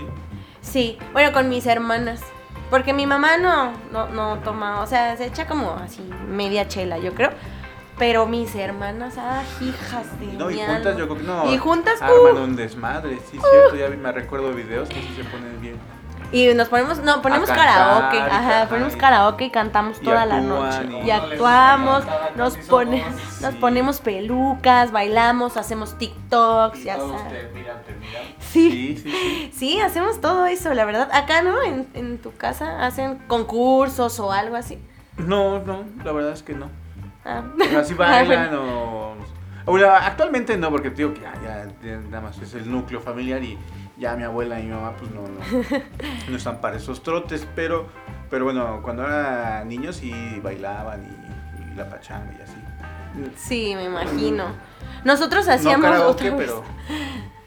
S1: sí. Bueno, con mis hermanas. Porque mi mamá no, no, no toma, o sea, se echa como así media chela, yo creo. Pero mis hermanas, ah, hijas de
S2: No, y juntas
S1: alma.
S2: yo creo que no.
S1: Y juntas,
S2: Arman
S1: uh.
S2: un desmadre, sí, cierto. Ya me recuerdo videos que sí se ponen bien.
S1: Y nos ponemos, no, ponemos
S2: cantar,
S1: karaoke, ajá, ponemos karaoke y cantamos
S2: y
S1: toda la
S2: actúan,
S1: noche.
S2: y-
S1: Y actuamos, nos,
S3: así
S1: pone, nos ponemos pelucas, bailamos, hacemos TikToks,
S3: Y
S1: ya sabes. Sí,
S2: Sí, sí, sí.
S1: hacemos todo eso, la verdad. Acá, ¿no? En, en tu casa hacen concursos o algo así.
S2: No, no, la verdad es que no.
S1: Ah.
S2: O sea, sí
S1: Ah,
S2: bailan o... Bueno, actualmente no, porque digo que ya, ya nada más es el núcleo familiar y ya mi abuela y mi mamá pues no, no, no están para esos trotes, pero, pero bueno, cuando era niños sí bailaban y, y la pachanga y así.
S1: Sí, me imagino. Nosotros
S2: No
S1: hacíamos
S2: karaoke,
S1: otra vez.
S2: pero...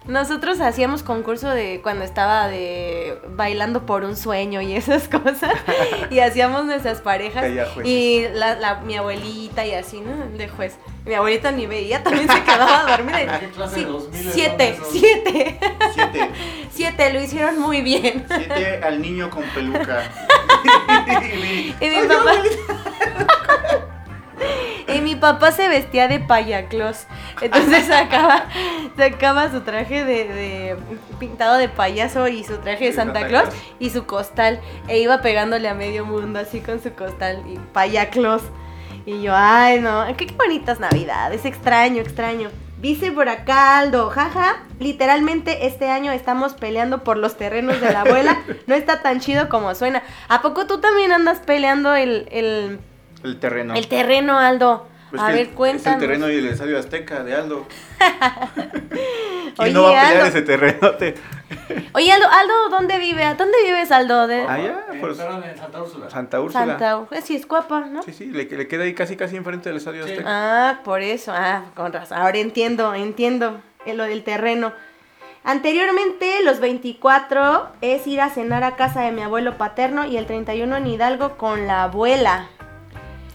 S1: Nosotros hacíamos concurso de cuando estaba de bailando por un sueño y esas cosas. y hacíamos nuestras parejas. Y la, la- mi abuelita y así, ¿no? De juez. Mi abuelita ni veía, también se quedaba dormida. y-
S3: ¿Qué clase de 2000
S1: siete, siete.
S2: Siete,
S1: Siete, lo hicieron muy bien.
S2: siete al niño con peluca.
S1: Y mi papá. Y mi papá se vestía de payaclos. Entonces sacaba, sacaba su traje de, de- pintado de payaso y su traje de Santa Claus
S2: Claus.
S1: y su costal. E iba pegándole a medio mundo así con su costal y payaclos. Y yo, ay no, qué, qué bonitas navidades, extraño, extraño. Dice por acá Aldo, jaja, literalmente este año estamos peleando por los terrenos de la abuela. No está tan chido como suena. ¿A poco tú también andas peleando el, el,
S2: El terreno.
S1: el terreno, Aldo?
S2: Pues
S1: a ver,
S2: Es
S1: cuéntanos.
S2: el terreno y el estadio Azteca de Aldo. ¿Quién
S1: Oye,
S2: no va a pelear
S1: Aldo.
S2: ese terrenote?
S1: Oye, Aldo, Aldo, ¿dónde vive? ¿A ¿Dónde vives, Aldo? De
S2: Allá,
S3: Eh,
S2: pues,
S3: Estaban en Santa Úrsula.
S2: Santa Úrsula.
S1: Santa Ur- Sí, es guapa, ¿no?
S2: Sí, sí, le, le queda ahí casi casi enfrente del estadio
S3: Sí.
S2: Azteca.
S1: Ah, por eso. Ah, con razón. Ahora entiendo, entiendo eh, lo del terreno. Anteriormente, los 24 es ir a cenar a casa de mi abuelo paterno y el 31 en Hidalgo con la abuela.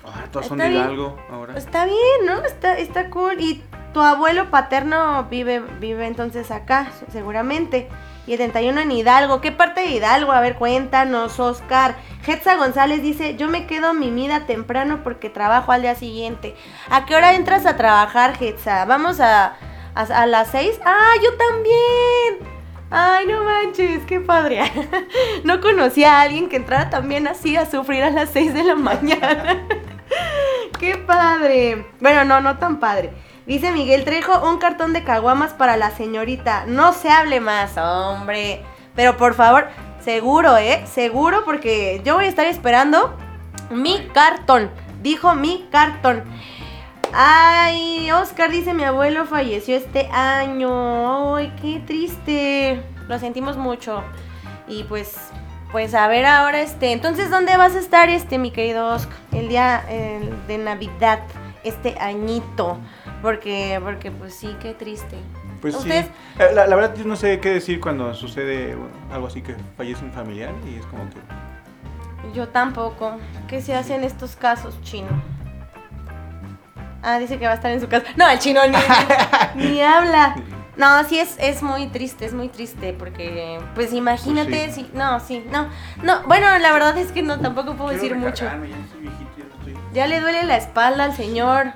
S2: Ah, todas son
S1: Está
S2: de
S1: bien.
S2: Hidalgo ahora.
S1: Está bien, ¿no? Está, está cool. Y tu abuelo paterno vive, vive entonces acá, seguramente. Y el 31 en Hidalgo. ¿Qué parte de Hidalgo? A ver, cuéntanos, Oscar. Hetza González dice, yo me quedo mimida temprano porque trabajo al día siguiente. ¿A qué hora entras a trabajar, Hetza? Vamos a, a, a las 6. Ah, yo también. Ay, no manches, qué padre. no conocía a alguien que entrara también así a sufrir a las 6 de la mañana. ¡Qué padre! Bueno, no, no tan padre. Dice Miguel Trejo, un cartón de caguamas para la señorita. No se hable más, hombre. Pero por favor, seguro, ¿eh? Seguro porque yo voy a estar esperando mi cartón. Dijo mi cartón. Ay, Oscar dice, mi abuelo falleció este año. Ay, qué triste. Lo sentimos mucho. Y pues, pues a ver ahora, este, entonces, ¿dónde vas a estar, este, mi querido Oscar? El día eh, de Navidad, este añito. Porque, porque pues sí, qué triste.
S2: Pues
S1: Ustedes-
S2: sí. Eh, La, la verdad yo no sé qué decir cuando sucede bueno, algo así que fallece un familiar y es como que...
S1: Yo tampoco. ¿Qué se hace en estos casos, chino? Ah, dice que va a estar en su casa. No, el chino ni, ni, ni habla. No, sí es, es muy triste, es muy triste porque, pues imagínate,
S2: Pues
S1: si, no, sí, no, no, bueno, la verdad es que no, tampoco puedo
S2: Quiero
S1: decir mucho.
S2: ya estoy viejito, ya no estoy-
S1: Ya le duele la espalda al señor.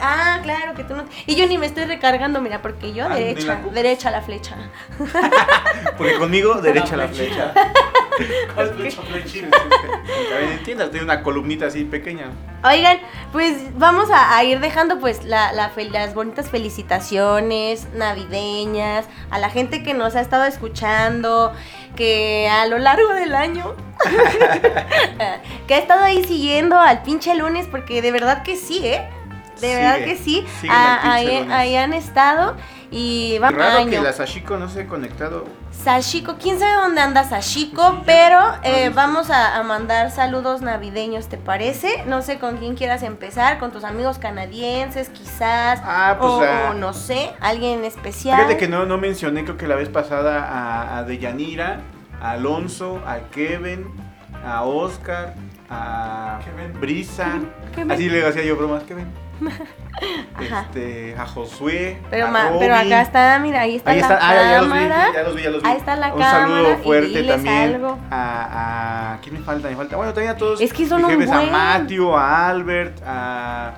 S1: Ah, claro que tú no. Y yo ni me estoy recargando, mira, porque yo
S2: Ah,
S1: derecha,
S2: la
S1: derecha la flecha.
S2: Porque conmigo derecha la flecha. También entiendas, tiene una columnita así pequeña.
S1: Oigan, pues vamos a, a ir dejando pues la, la fel- las bonitas felicitaciones navideñas a la gente que nos ha estado escuchando, que a lo largo del año, que ha estado ahí siguiendo al pinche lunes, porque de verdad que sí, ¿eh? De
S2: Sigue,
S1: verdad que sí. Ah, ahí, han estado y vamos
S2: raro
S1: año.
S2: que la Sashiko no se ha conectado.
S1: Sashiko, quién sabe dónde anda Sashiko, pero eh, vamos a, a mandar saludos navideños, ¿te parece? No sé con quién quieras empezar, con tus amigos canadienses, quizás,
S2: Ah, pues,
S1: o,
S2: ah.
S1: o no sé, alguien especial.
S2: Fíjate que no, no mencioné, creo que la vez pasada, a, a Deyanira, a Alonso, a Kevin, a Oscar, a
S3: Kevin.
S2: Brisa.
S1: Kevin.
S2: Así le hacía yo bromas, Kevin. Este, a Josué.
S1: Pero,
S2: a
S1: ma- pero acá está, mira, ahí está
S2: Ahí
S1: la
S2: está, ah, ya los vi,
S1: cámara.
S2: ya los vi, ya los vi.
S1: Ahí está la
S2: un
S1: cámara
S2: saludo
S1: y
S2: fuerte
S1: diles
S2: también
S1: algo.
S2: A, a. ¿Quién me falta? Me falta. Bueno, también a todos.
S1: Es que son un
S2: jefes,
S1: buen.
S2: A Matthew, a Albert, a.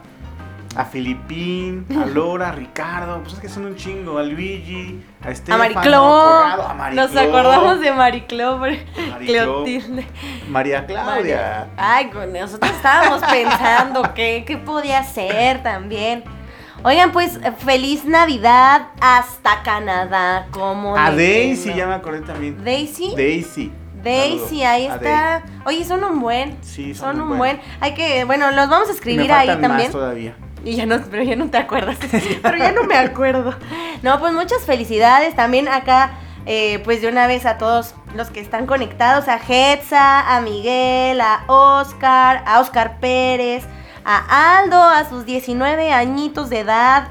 S2: A Filipín, a Lora, a Ricardo, pues es que son un chingo, a Luigi, a
S1: A
S2: Estefano,
S1: Maricló.
S2: Corrado, a Maricló,
S1: Nos acordamos de Maricló.
S2: Maricló. María Claudia.
S1: María. Ay, con nosotros estábamos pensando qué, qué podía ser también. Oigan, pues feliz Navidad hasta Canadá. Como
S2: A Daisy, ya me acordé también.
S1: Daisy.
S2: Daisy.
S1: Daisy, ahí está. Oye, son un buen.
S2: Sí,
S1: son,
S2: son
S1: un buen.
S2: buen.
S1: Hay que, bueno, los vamos a
S2: Y me
S1: escribir ahí
S2: faltan
S1: también.
S2: más todavía.
S1: Y ya no, pero ya no te acuerdas. pero ya no me acuerdo. No, pues muchas felicidades. También acá, eh, pues de una vez a todos los que están conectados, a Hetza, a Miguel, a Oscar, a Oscar Pérez, a Aldo, a sus 19 añitos de edad.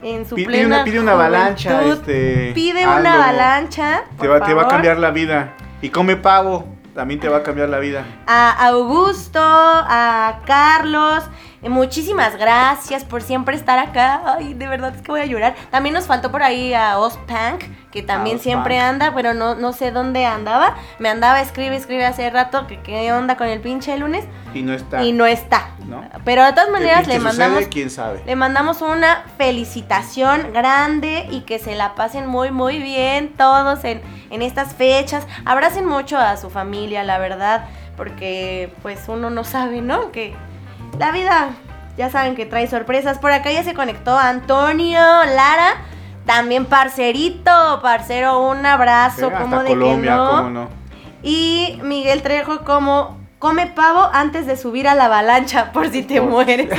S1: En su
S2: Pide
S1: plena
S2: una, pide una avalancha, este.
S1: Pide
S2: Aldo.
S1: una avalancha.
S2: Te va, te va a cambiar la vida. Y come pavo, también te va a cambiar la vida.
S1: a Augusto, a Carlos. Muchísimas gracias por siempre estar acá. Ay, de verdad es que voy a llorar. También nos faltó por ahí a Ozpank, que también siempre anda, pero no, no sé dónde andaba. Me andaba, escribe, escribe hace rato que qué onda con el pinche lunes.
S2: Y no está.
S1: Y no está.
S2: ¿no?
S1: Pero de todas
S2: ¿Qué
S1: maneras le mandamos
S2: sucede? ¿Quién sabe?
S1: le mandamos una felicitación grande y que se la pasen muy, muy bien todos en, en estas fechas. Abracen mucho a su familia, la verdad, porque pues uno no sabe, ¿no? Que la vida, ya saben que trae sorpresas. Por acá ya se conectó Antonio, Lara, también parcerito, parcero, un abrazo,
S2: Hasta
S1: como de
S2: Colombia,
S1: que no.
S2: cómo no.
S1: Y Miguel Trejo como come pavo antes de subir a la avalancha por si te
S2: Por-
S1: mueres.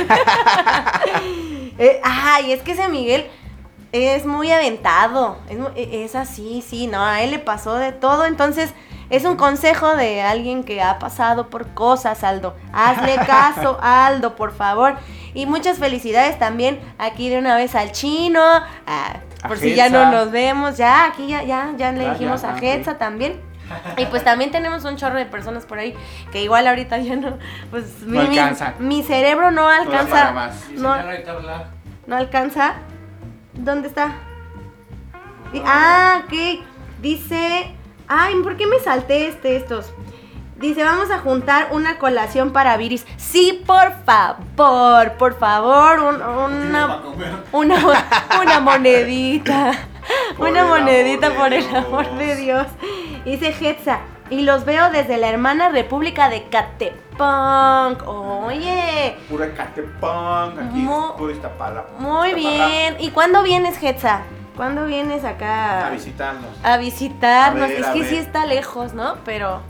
S1: Eh, ay, es que ese Miguel es muy aventado. Es, e- es así, sí, no, a él le pasó de todo. Entonces, es un consejo de alguien que ha pasado por cosas, Aldo. Hazle caso, Aldo, por favor. Y muchas felicidades también aquí de una vez al chino.
S2: A
S1: por si ya no nos vemos, ya, aquí ya, ya, ya le dijimos
S2: ya,
S1: a
S2: ok.
S1: también. Y pues también tenemos un chorro de personas por ahí que igual ahorita ya no, pues
S2: No
S1: mi, mi- cerebro no alcanza.
S2: más.
S1: No, no alcanza. ¿Dónde está? Ah, ok. Dice. Ay, ¿por qué me salté este estos? Dice, vamos a juntar una colación para Viris. Sí, por favor, por favor, un- una, una, una monedita.
S2: Por
S1: una monedita por el amor de Dios. Dice Hetza. Y los veo desde la hermana República de Catepunk. Oye,
S2: Pura catepunk, aquí es pura Iztapalapa.
S1: muy
S2: Iztapalapa.
S1: bien. ¿Y cuándo vienes, Hetza? ¿Cuándo vienes acá
S2: A visitarnos.
S1: a visitarnos?
S2: A ver,
S1: es
S2: a
S1: que
S2: ver.
S1: sí está lejos, ¿no? Pero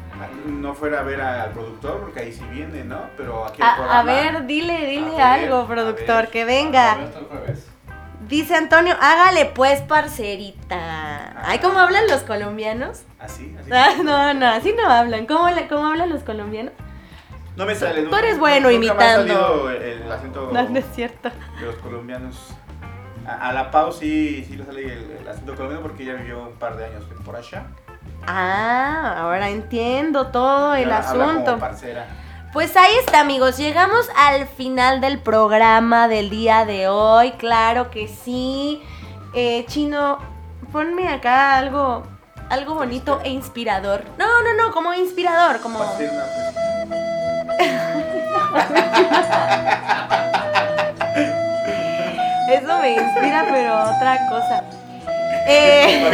S2: No fuera a ver al productor, porque ahí sí viene, ¿no? Pero aquí
S1: a, a ver, dile, dile algo,
S2: a
S1: productor, que
S3: a
S1: venga.
S3: ver hasta el jueves.
S1: Dice Antonio, hágale pues, parcerita. Ay, ¿cómo hablan los colombianos?
S2: Así, así.
S1: Ah, no, no, así no hablan. ¿Cómo, le- cómo hablan los colombianos?
S2: No me sale.
S1: Tú eres bueno
S2: nunca me ha
S1: imitando.
S2: el, el acento
S1: No, no es cierto.
S2: de los colombianos. A, a la Pau sí, sí le sale el, el acento colombiano porque ella vivió un par de años por allá.
S1: Ah, ahora entiendo todo el
S2: Habla- habla como
S1: asunto.
S2: parcera.
S1: Pues ahí está, amigos. Llegamos al final del programa del día de hoy. Claro que sí. Eh, Chino, ponme acá algo, algo bonito e inspirador. No, no, no, como inspirador, como.
S2: Pues,
S1: Eso me inspira, pero otra cosa. Eh,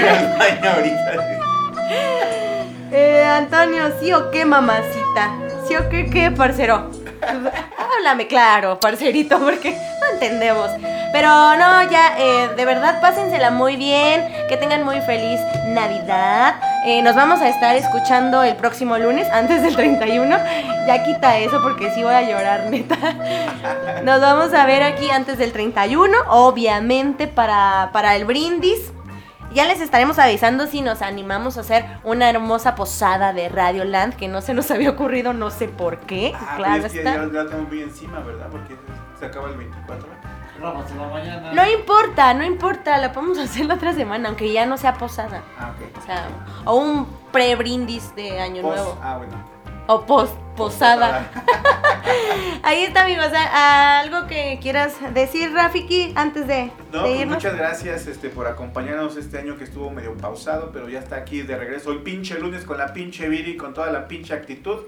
S1: eh, Antonio, ¿sí o qué, mamacita? ¿Sí o qué, qué, parcero? Háblame claro, parcerito, porque no entendemos. Pero no, ya, eh, de verdad, pásensela muy bien. Que tengan muy feliz Navidad. Eh, nos vamos a estar escuchando el próximo lunes, antes del 31. Ya quita eso porque sí voy a llorar, neta. Nos vamos a ver aquí antes del 31, obviamente, para, para el brindis. Ya les estaremos avisando si nos animamos a hacer una hermosa posada de Radio Land que no se nos había ocurrido, no sé por qué.
S2: Ah,
S1: claro
S2: es que
S1: está.
S2: ya, ya tenemos muy encima, ¿verdad? Porque se acaba el 24.
S3: La mañana.
S1: No importa, no importa, la podemos hacer la otra semana, aunque ya no sea posada.
S2: Ah, ok.
S1: O sea, o un pre-brindis de Año
S2: Post-
S1: Nuevo.
S2: Ah, bueno.
S1: O post posada. Ahí está, amigos. ¿a- ¿Algo que quieras decir, Rafiki, antes de,
S2: No,
S1: de
S2: pues muchas gracias este, por acompañarnos este año que estuvo medio pausado, pero ya está aquí de regreso el pinche lunes con la pinche Viri, con toda la pinche actitud.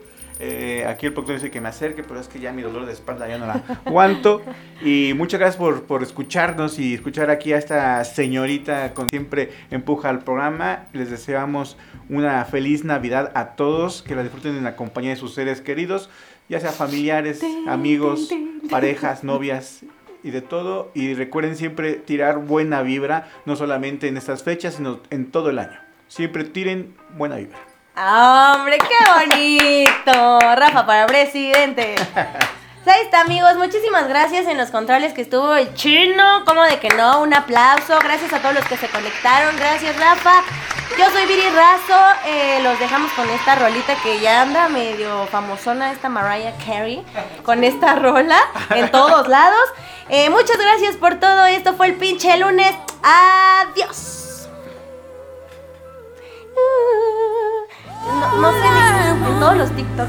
S2: Eh, aquí el productor dice que me acerque, pero es que ya mi dolor de espalda ya no la aguanto. Y muchas gracias por, por escucharnos y escuchar aquí a esta señorita con siempre empuja al programa. Les deseamos una feliz Navidad a todos, que la disfruten en la compañía de sus seres queridos, ya sea familiares, amigos, parejas, novias y de todo. Y recuerden siempre tirar buena vibra, no solamente en estas fechas, sino en todo el año. Siempre tiren buena vibra.
S1: ¡Hombre, qué bonito! Rafa para presidente. Ahí está, amigos. Muchísimas gracias en los controles que estuvo el chino. Como de que no? Un aplauso. Gracias a todos los que se conectaron. Gracias, Rafa. Yo soy Viri Razo. eh, los dejamos con esta rolita que ya anda medio famosona, esta Mariah Carey. Con esta rola en todos lados. Eh, muchas gracias por todo. Esto fue el pinche lunes. Adiós. No, no sé, en, en todos los TikTok.